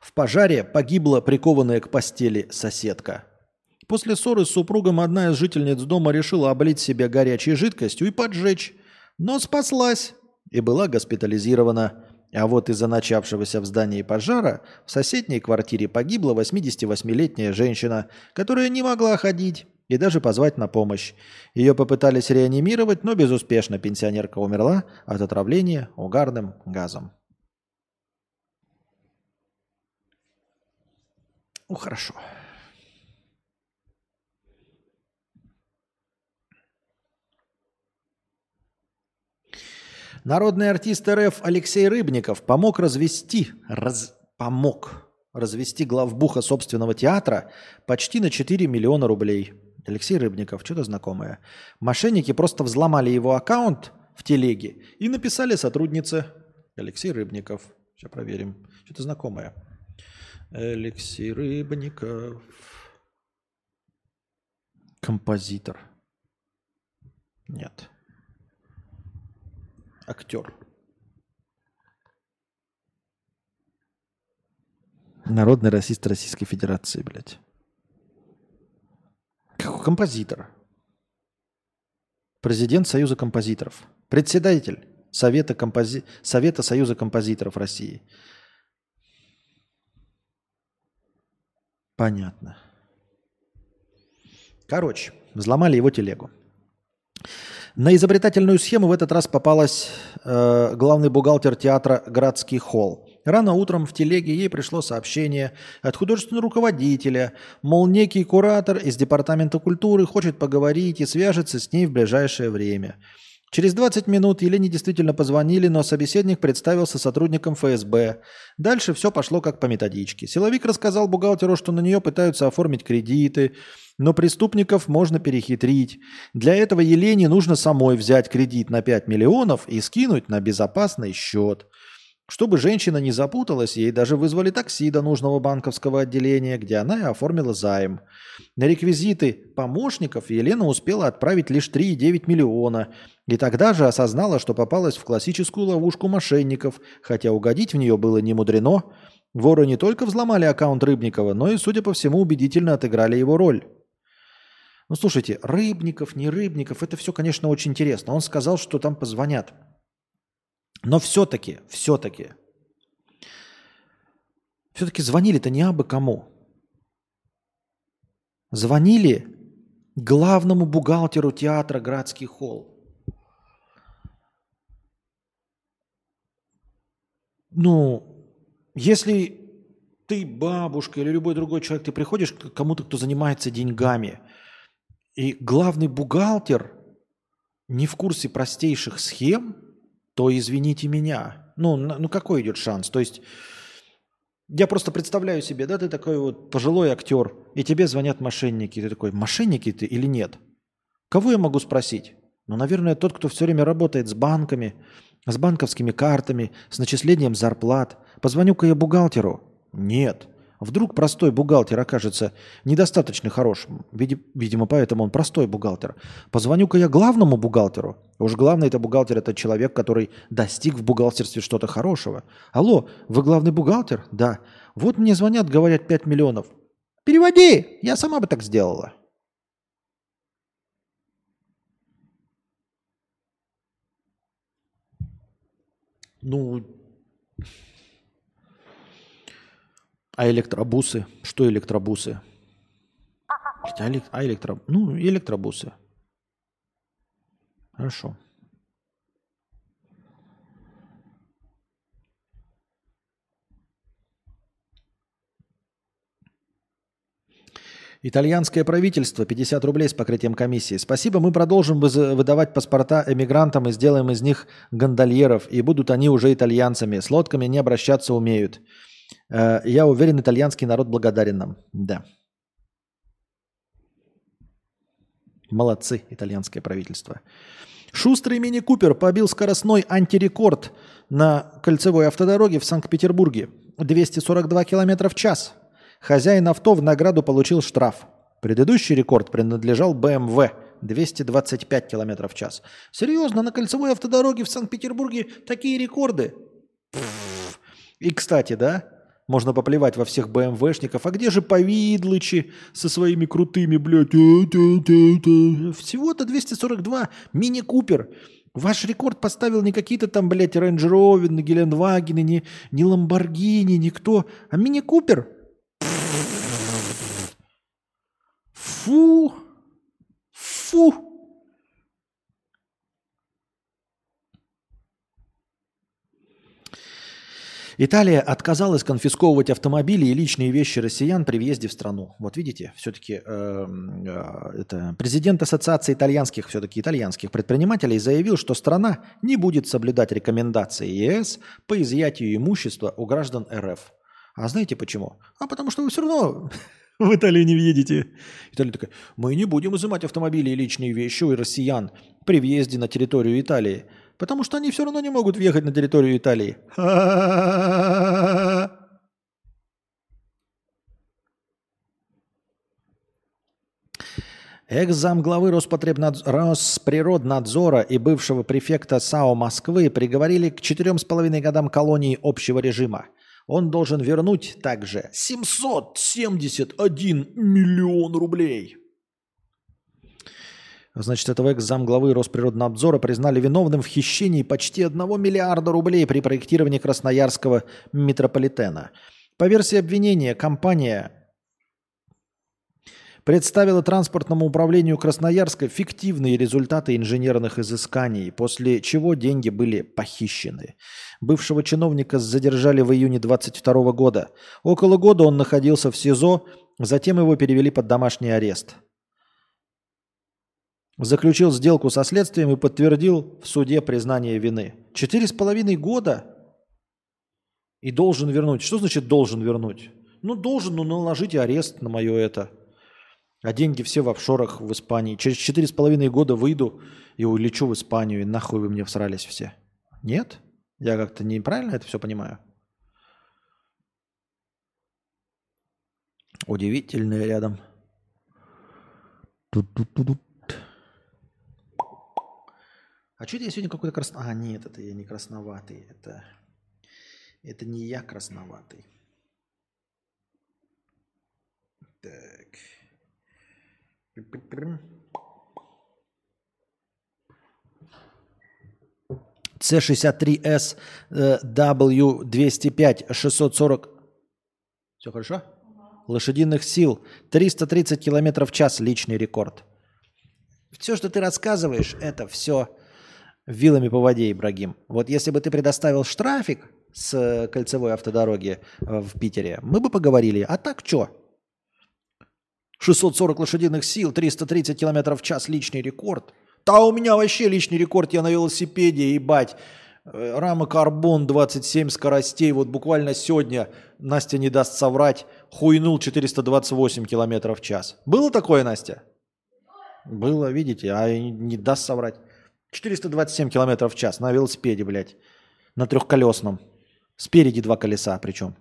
Speaker 1: В пожаре погибла прикованная к постели соседка. После ссоры с супругом одна из жительниц дома решила облить себя горячей жидкостью и поджечь, но спаслась и была госпитализирована. А вот из-за начавшегося в здании пожара в соседней квартире погибла 88-летняя женщина, которая не могла ходить и даже позвать на помощь. Ее попытались реанимировать, но безуспешно пенсионерка умерла от отравления угарным газом. Ну, хорошо. Народный артист РФ Алексей Рыбников помог развести, раз, помог развести главбуха собственного театра почти на 4 миллиона рублей – Алексей Рыбников, что-то знакомое. Мошенники просто взломали его аккаунт в телеге и написали сотруднице Алексей Рыбников. Сейчас проверим. Что-то знакомое. Алексей Рыбников. Композитор. Нет. Актер. Народный расист Российской Федерации, блядь. Композитор. Президент Союза композиторов. Председатель Совета, компози... Совета Союза композиторов России. Понятно. Короче, взломали его телегу. На изобретательную схему в этот раз попалась э, главный бухгалтер театра «Градский холл». Рано утром в телеге ей пришло сообщение от художественного руководителя, мол, некий куратор из Департамента культуры хочет поговорить и свяжется с ней в ближайшее время. Через 20 минут Елене действительно позвонили, но собеседник представился сотрудником ФСБ. Дальше все пошло как по методичке. Силовик рассказал бухгалтеру, что на нее пытаются оформить кредиты, но преступников можно перехитрить. Для этого Елене нужно самой взять кредит на 5 миллионов и скинуть на безопасный счет – Чтобы женщина не запуталась, ей даже вызвали такси до нужного банковского отделения, где она и оформила займ. На реквизиты помощников Елена успела отправить лишь 3,9 миллиона, и тогда же осознала, что попалась в классическую ловушку мошенников, хотя угодить в нее было не мудрено. Воры не только взломали аккаунт Рыбникова, но и, судя по всему, убедительно отыграли его роль. Ну, слушайте, Рыбников, не Рыбников, это все, конечно, очень интересно. Он сказал, что там позвонят. Но все-таки, все-таки, все-таки звонили-то не абы кому. Звонили главному бухгалтеру театра «Градский холл». Ну, если ты бабушка или любой другой человек, ты приходишь к кому-то, кто занимается деньгами, и главный бухгалтер не в курсе простейших схем – то извините меня. Ну, ну какой идет шанс? То есть я просто представляю себе, да, ты такой вот пожилой актер, и тебе звонят мошенники. Ты такой, мошенники ты или нет? Кого я могу спросить? Ну, наверное, тот, кто все время работает с банками, с банковскими картами, с начислением зарплат. Позвоню-ка я бухгалтеру. Нет. Вдруг простой бухгалтер окажется недостаточно хорошим. Видимо, поэтому он простой бухгалтер. Позвоню-ка я главному бухгалтеру. Уж главный это бухгалтер, это человек, который достиг в бухгалтерстве что-то хорошего. Алло, вы главный бухгалтер? Да. Вот мне звонят, говорят 5 миллионов. Переводи, я сама бы так сделала. Ну, А электробусы? Что электробусы? Хотя, а электро... Ну, электробусы. Хорошо. Итальянское правительство 50 рублей с покрытием комиссии. Спасибо, мы продолжим выдавать паспорта эмигрантам и сделаем из них гондольеров, и будут они уже итальянцами. С лодками не обращаться умеют. Э, я уверен, итальянский народ благодарен нам. Да. Молодцы, итальянское правительство. Шустрый мини-купер побил скоростной антирекорд на кольцевой автодороге в Санкт-Петербурге. 242 км в час. Хозяин авто в награду получил штраф. Предыдущий рекорд принадлежал BMW 225 км в час. Серьезно, на кольцевой автодороге в Санкт-Петербурге такие рекорды? И, кстати, да, можно поплевать во всех БМВшников. А где же повидлычи со своими крутыми, блядь? Всего-то 242. Мини-купер. Ваш рекорд поставил не какие-то там, блядь, Rover, не Геленвагены, не, не Ламборгини, никто, а мини-купер. Фу. Фу. Италия отказалась конфисковывать автомобили и личные вещи россиян при въезде в страну. Вот видите, все-таки э, э, это президент Ассоциации итальянских, все-таки итальянских предпринимателей заявил, что страна не будет соблюдать рекомендации ЕС по изъятию имущества у граждан РФ. А знаете почему? А потому что вы все равно [laughs] в Италию не въедете. Италия такая, мы не будем изымать автомобили и личные вещи у россиян при въезде на территорию Италии. Потому что они все равно не могут въехать на территорию Италии. [laughs] Экс-зам главы Росприроднадзора и бывшего префекта САО Москвы приговорили к четырем с половиной годам колонии общего режима. Он должен вернуть также 771 миллион рублей. Значит, этого экс-замглавы Росприроднадзора признали виновным в хищении почти 1 миллиарда рублей при проектировании Красноярского метрополитена. По версии обвинения, компания представила транспортному управлению Красноярска фиктивные результаты инженерных изысканий, после чего деньги были похищены. Бывшего чиновника задержали в июне 2022 года. Около года он находился в СИЗО, затем его перевели под домашний арест – заключил сделку со следствием и подтвердил в суде признание вины. Четыре с половиной года и должен вернуть. Что значит должен вернуть? Ну, должен, ну, наложите арест на мое это. А деньги все в офшорах в Испании. Через четыре с половиной года выйду и улечу в Испанию, и нахуй вы мне всрались все. Нет? Я как-то неправильно это все понимаю? Удивительное рядом. Тут-тут-тут. А что это я сегодня какой-то красно... А, нет, это я не красноватый. Это, это не я красноватый. Так. C63S W205 640. Все хорошо? Лошадиных сил 330 км в час личный рекорд. Все, что ты рассказываешь, это все вилами по воде, Ибрагим. Вот если бы ты предоставил штрафик с кольцевой автодороги э, в Питере, мы бы поговорили. А так что? 640 лошадиных сил, 330 км в час личный рекорд. Да у меня вообще личный рекорд, я на велосипеде, ебать. Э, рама карбон 27 скоростей. Вот буквально сегодня, Настя не даст соврать, хуйнул 428 км в час. Было такое, Настя? Было, видите, а не даст соврать. 427 км в час на велосипеде, блядь. На трехколесном. Спереди два колеса причем.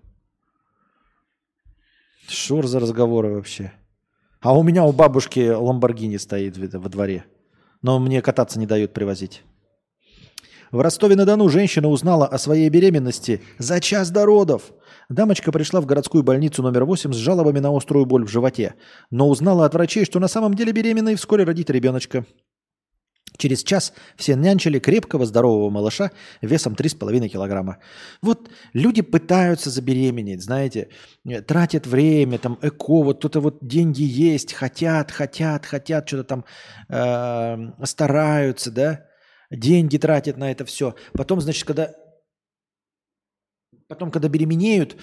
Speaker 1: Шур за разговоры вообще. А у меня у бабушки Ламборгини стоит во дворе. Но мне кататься не дают привозить. В Ростове-на-Дону женщина узнала о своей беременности за час до родов. Дамочка пришла в городскую больницу номер 8 с жалобами на острую боль в животе, но узнала от врачей, что на самом деле беременна и вскоре родит ребеночка. Через час все нянчили крепкого здорового малыша весом 3,5 килограмма. Вот люди пытаются забеременеть, знаете, э, тратят время, там, эко, вот кто-то вот деньги есть, хотят, хотят, хотят, что-то там э, стараются, да, деньги тратят на это все. Потом, значит, когда, потом, когда беременеют,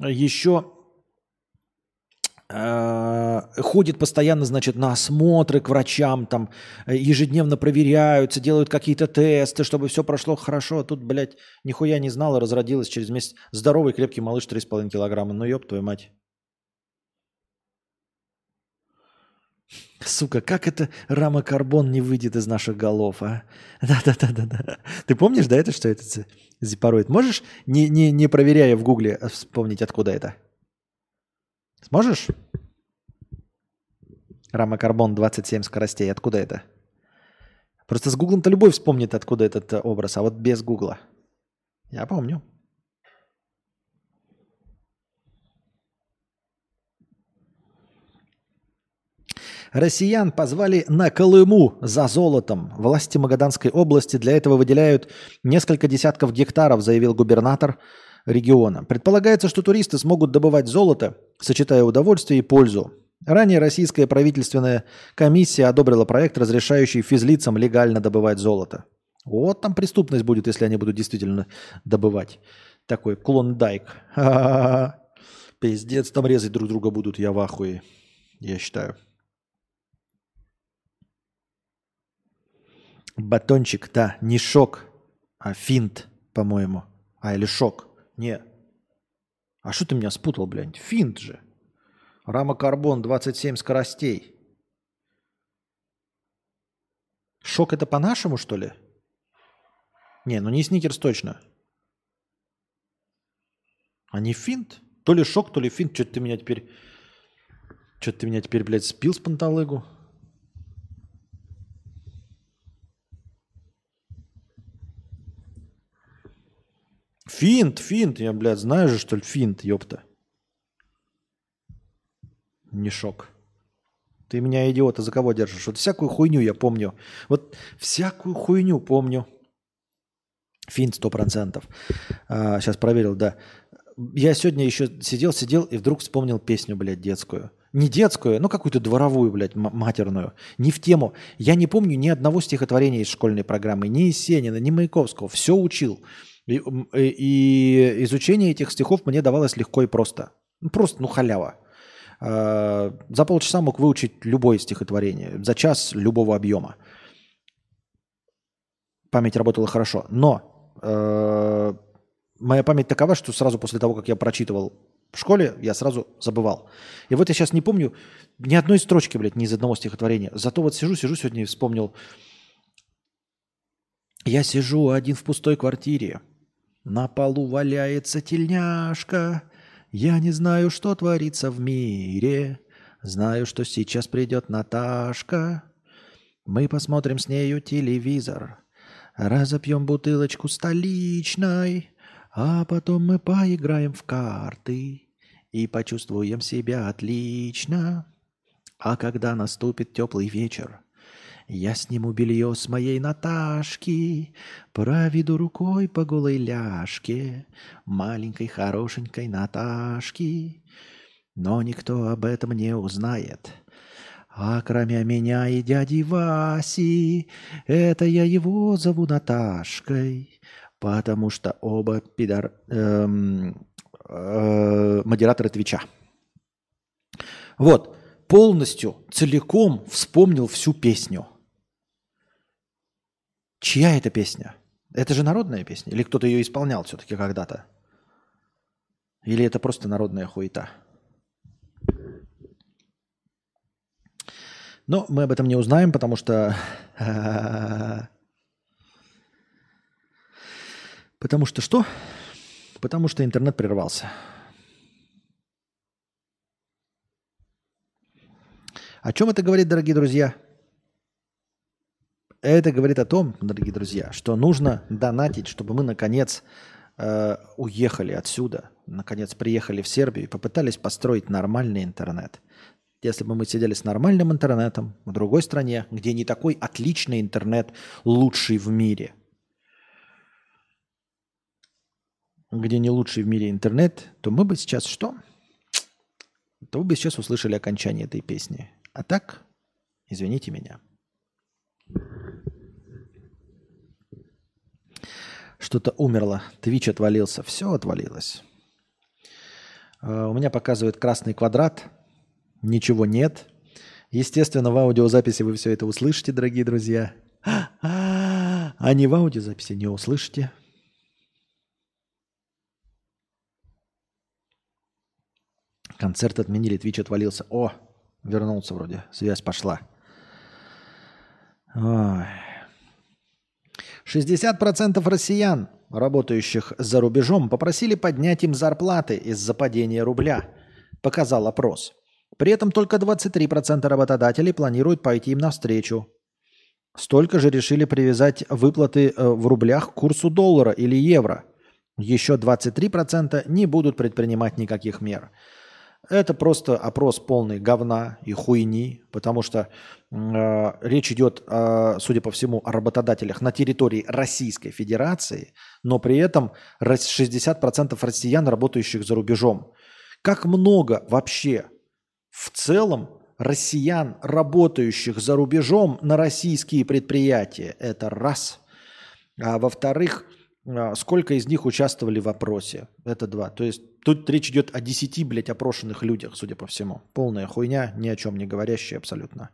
Speaker 1: еще Э, ходит постоянно, значит, на осмотры к врачам, там, э, ежедневно проверяются, делают какие-то тесты, чтобы все прошло хорошо. А тут, блядь, нихуя не знала, разродилась через месяц. Здоровый крепкий малыш 3,5 килограмма. Ну, ёб твою мать. Сука, как это рама карбон не выйдет из наших голов, а? Да-да-да-да-да. Ты помнишь, да, это что это зипороид? Можешь, не, не, не проверяя в гугле, вспомнить, откуда это? Сможешь? Рама карбон 27 скоростей. Откуда это? Просто с гуглом-то любой вспомнит, откуда этот э, образ, а вот без гугла. Я помню. Россиян позвали на Колыму за золотом. Власти Магаданской области для этого выделяют несколько десятков гектаров, заявил губернатор региона. Предполагается, что туристы смогут добывать золото, сочетая удовольствие и пользу. Ранее российская правительственная комиссия одобрила проект, разрешающий физлицам легально добывать золото. Вот там преступность будет, если они будут действительно добывать. Такой клондайк. [laughs] Пиздец, там резать друг друга будут, я в ахуе, я считаю. Батончик, да, не шок, а финт, по-моему. А, или шок. Не. А что ты меня спутал, блядь? Финт же. Рама карбон 27 скоростей. Шок это по-нашему, что ли? Не, ну не сникерс точно. А не финт? То ли шок, то ли финт. Что ты меня теперь... Что ты меня теперь, блядь, спил с панталыгу? Финт, финт. Я, блядь, знаю же, что ли, финт, ёпта. Не шок. Ты меня, идиота, за кого держишь? Вот всякую хуйню я помню. Вот всякую хуйню помню. Финт сто процентов. А, сейчас проверил, да. Я сегодня еще сидел, сидел и вдруг вспомнил песню, блядь, детскую. Не детскую, ну какую-то дворовую, блядь, матерную. Не в тему. Я не помню ни одного стихотворения из школьной программы. Ни Есенина, ни Маяковского. Все учил. И, э, и изучение этих стихов мне давалось легко и просто. Ну, просто, ну, халява. А, за полчаса мог выучить любое стихотворение, за час любого объема. Память работала хорошо. Но э, моя память такова, что сразу после того, как я прочитывал в школе, я сразу забывал. И вот я сейчас не помню ни одной строчки, блядь, ни из одного стихотворения. Зато вот сижу, сижу сегодня и вспомнил. Я сижу один в пустой квартире. На полу валяется тельняшка. Я не знаю, что творится в мире. Знаю, что сейчас придет Наташка. Мы посмотрим с нею телевизор. Разопьем бутылочку столичной. А потом мы поиграем в карты и почувствуем себя отлично. А когда наступит теплый вечер, я сниму белье с моей Наташки, проведу рукой по голой ляжке маленькой хорошенькой Наташки. Но никто об этом не узнает. А кроме меня и дяди Васи, это я его зову Наташкой, потому что оба пидор... Эм, э, модераторы Твича. Вот, полностью, целиком вспомнил всю песню. Чья это песня? Это же народная песня? Или кто-то ее исполнял все-таки когда-то? Или это просто народная хуета? Но мы об этом не узнаем, потому что... [laughs] Потому что что? Потому что интернет прервался. О чем это говорит, дорогие друзья? Это говорит о том, дорогие друзья, что нужно донатить, чтобы мы наконец э, уехали отсюда, наконец приехали в Сербию и попытались построить нормальный интернет. Если бы мы сидели с нормальным интернетом в другой стране, где не такой отличный интернет, лучший в мире – где не лучший в мире интернет, то мы бы сейчас что? То вы бы сейчас услышали окончание этой песни. А так, извините меня. Что-то умерло, Твич отвалился, все отвалилось. А, у меня показывает красный квадрат, ничего нет. Естественно, в аудиозаписи вы все это услышите, дорогие друзья. А не в аудиозаписи не услышите. Концерт отменили, Твич отвалился. О, вернулся вроде, связь пошла. Ой. 60% россиян, работающих за рубежом, попросили поднять им зарплаты из-за падения рубля, показал опрос. При этом только 23% работодателей планируют пойти им навстречу. Столько же решили привязать выплаты э, в рублях к курсу доллара или евро. Еще 23% не будут предпринимать никаких мер. Это просто опрос полный говна и хуйни, потому что э, речь идет, э, судя по всему, о работодателях на территории Российской Федерации, но при этом 60% россиян, работающих за рубежом. Как много вообще в целом россиян, работающих за рубежом на российские предприятия? Это раз. А во-вторых, сколько из них участвовали в опросе? Это два. То есть тут речь идет о 10, блядь, опрошенных людях, судя по всему. Полная хуйня, ни о чем не говорящая абсолютно.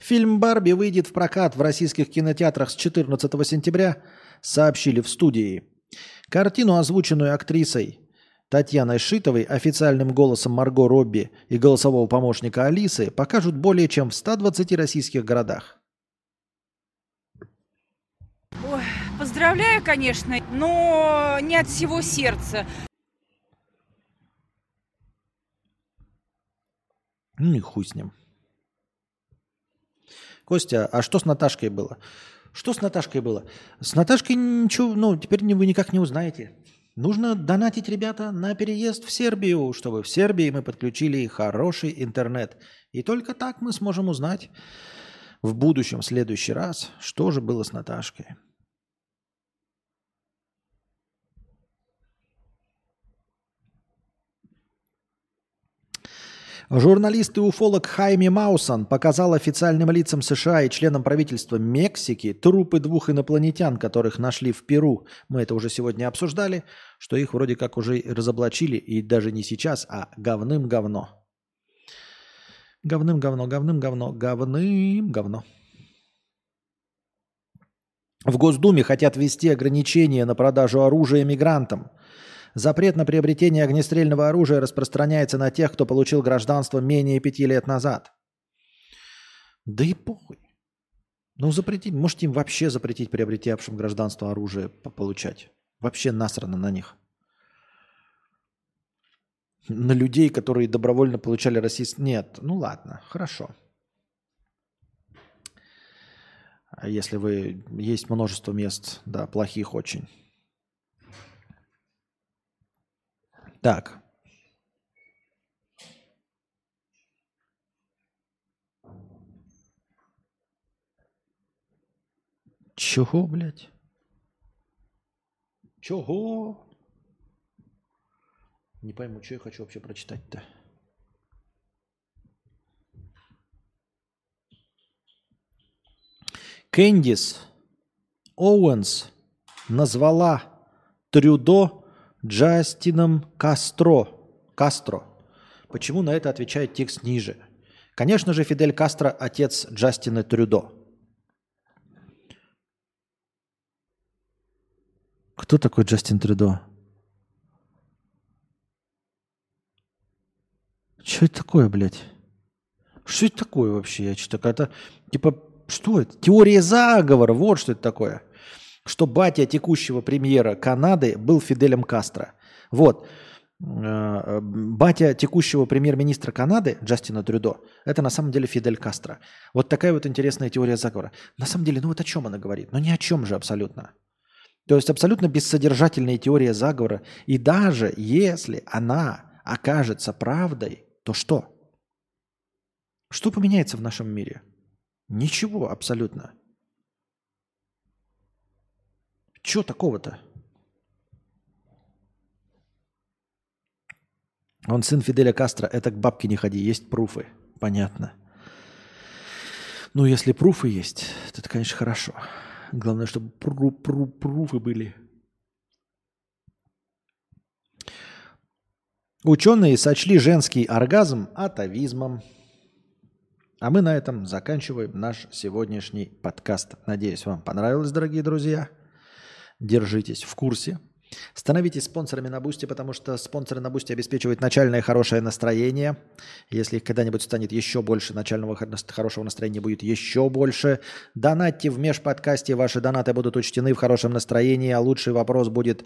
Speaker 1: Фильм «Барби» выйдет в прокат в российских кинотеатрах с 14 сентября, сообщили в студии. Картину, озвученную актрисой Татьяной Шитовой, официальным голосом Марго Робби и голосового помощника Алисы, покажут более чем в 120 российских городах.
Speaker 2: Ой, поздравляю, конечно, но не от всего сердца.
Speaker 1: Ну и хуй с ним. Костя, а что с Наташкой было? Что с Наташкой было? С Наташкой ничего, ну, теперь вы никак не узнаете. Нужно донатить, ребята, на переезд в Сербию, чтобы в Сербии мы подключили хороший интернет. И только так мы сможем узнать в будущем, в следующий раз, что же было с Наташкой. Журналист и уфолог Хайми Маусон показал официальным лицам США и членам правительства Мексики трупы двух инопланетян, которых нашли в Перу. Мы это уже сегодня обсуждали, что их вроде как уже разоблачили, и даже не сейчас, а говным говно. Говным говно, говным говно, говным говно. В Госдуме хотят ввести ограничения на продажу оружия мигрантам. Запрет на приобретение огнестрельного оружия распространяется на тех, кто получил гражданство менее пяти лет назад. Да и похуй. Ну, запретить, можете им вообще запретить приобретавшим гражданство оружие получать. Вообще насрано на них. На людей, которые добровольно получали российский... Нет, ну ладно, хорошо. А если вы... Есть множество мест, да, плохих очень. Так. Чего, блядь? Чего? Не пойму, что я хочу вообще прочитать-то. Кэндис Оуэнс назвала Трюдо Джастином Кастро. Кастро. Почему на это отвечает текст ниже? Конечно же, Фидель Кастро – отец Джастина Трюдо. Кто такой Джастин Трюдо? Что это такое, блядь? Что это такое вообще? Я что-то какая-то... Типа, что это? Теория заговора. Вот что это такое. Что батя текущего премьера Канады был Фиделем Кастро. Вот. Э, батя текущего премьер-министра Канады, Джастина Трюдо, это на самом деле Фидель Кастро. Вот такая вот интересная теория заговора. На самом деле, ну вот о чем она говорит? Ну ни о чем же абсолютно. То есть абсолютно бессодержательная теория заговора. И даже если она окажется правдой, то что? Что поменяется в нашем мире? Ничего абсолютно. Чего такого-то? Он сын Фиделя Кастро. Это к бабке не ходи, есть пруфы. Понятно. Ну, если пруфы есть, то это, конечно, хорошо. Главное, чтобы пру пру пруфы были. Ученые сочли женский оргазм атовизмом. А мы на этом заканчиваем наш сегодняшний подкаст. Надеюсь, вам понравилось, дорогие друзья. Держитесь в курсе. Становитесь спонсорами на Boosty, потому что спонсоры на Boosty обеспечивают начальное хорошее настроение. Если их когда-нибудь станет еще больше, начального хорошего настроения будет еще больше. Донатьте в межподкасте, ваши донаты будут учтены в хорошем настроении, а лучший вопрос будет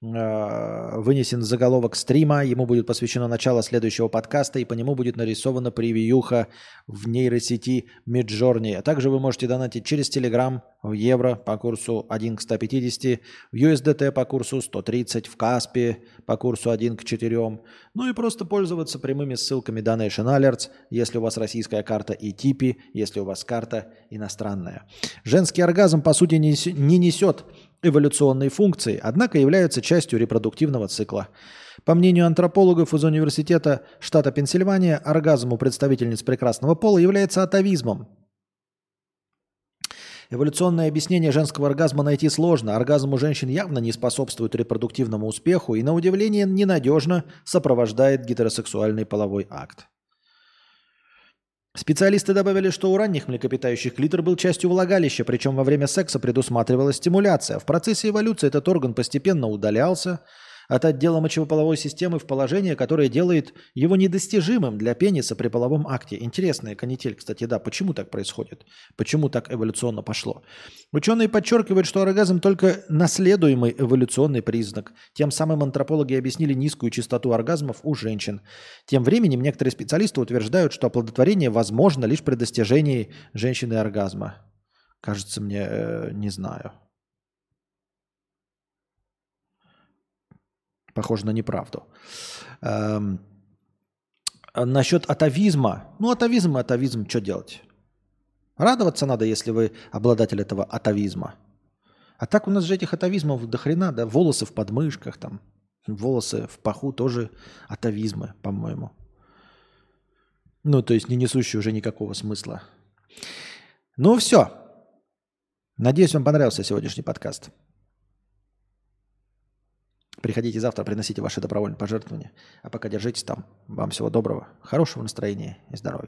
Speaker 1: вынесен заголовок стрима, ему будет посвящено начало следующего подкаста, и по нему будет нарисована превьюха в нейросети Midjourney. А также вы можете донатить через Telegram в евро по курсу 1 к 150, в USDT по курсу 130, в Каспе по курсу 1 к 4. Ну и просто пользоваться прямыми ссылками Donation Alerts, если у вас российская карта и типи, если у вас карта иностранная. Женский оргазм, по сути, не несет эволюционной функции, однако являются частью репродуктивного цикла. По мнению антропологов из университета штата Пенсильвания, оргазм у представительниц прекрасного пола является атовизмом. Эволюционное объяснение женского оргазма найти сложно. Оргазм у женщин явно не способствует репродуктивному успеху и, на удивление, ненадежно сопровождает гетеросексуальный половой акт. Специалисты добавили, что у ранних млекопитающих клитор был частью влагалища, причем во время секса предусматривалась стимуляция. В процессе эволюции этот орган постепенно удалялся, от отдела мочеполовой системы в положение, которое делает его недостижимым для пениса при половом акте. Интересная канитель, кстати, да. Почему так происходит? Почему так эволюционно пошло? Ученые подчеркивают, что оргазм только наследуемый эволюционный признак. Тем самым антропологи объяснили низкую частоту оргазмов у женщин. Тем временем некоторые специалисты утверждают, что оплодотворение возможно лишь при достижении женщины оргазма. Кажется мне, э, не знаю. Похоже на неправду. Эм, насчет атовизма. Ну, атовизм и атовизм, что делать? Радоваться надо, если вы обладатель этого атовизма. А так у нас же этих атовизмов до хрена, да? Волосы в подмышках, там, волосы в паху тоже атовизмы, по-моему. Ну, то есть не несущие уже никакого смысла. Ну, все. Надеюсь, вам понравился сегодняшний подкаст. Приходите завтра, приносите ваши добровольные пожертвования. А пока держитесь там. Вам всего доброго, хорошего настроения и здоровья.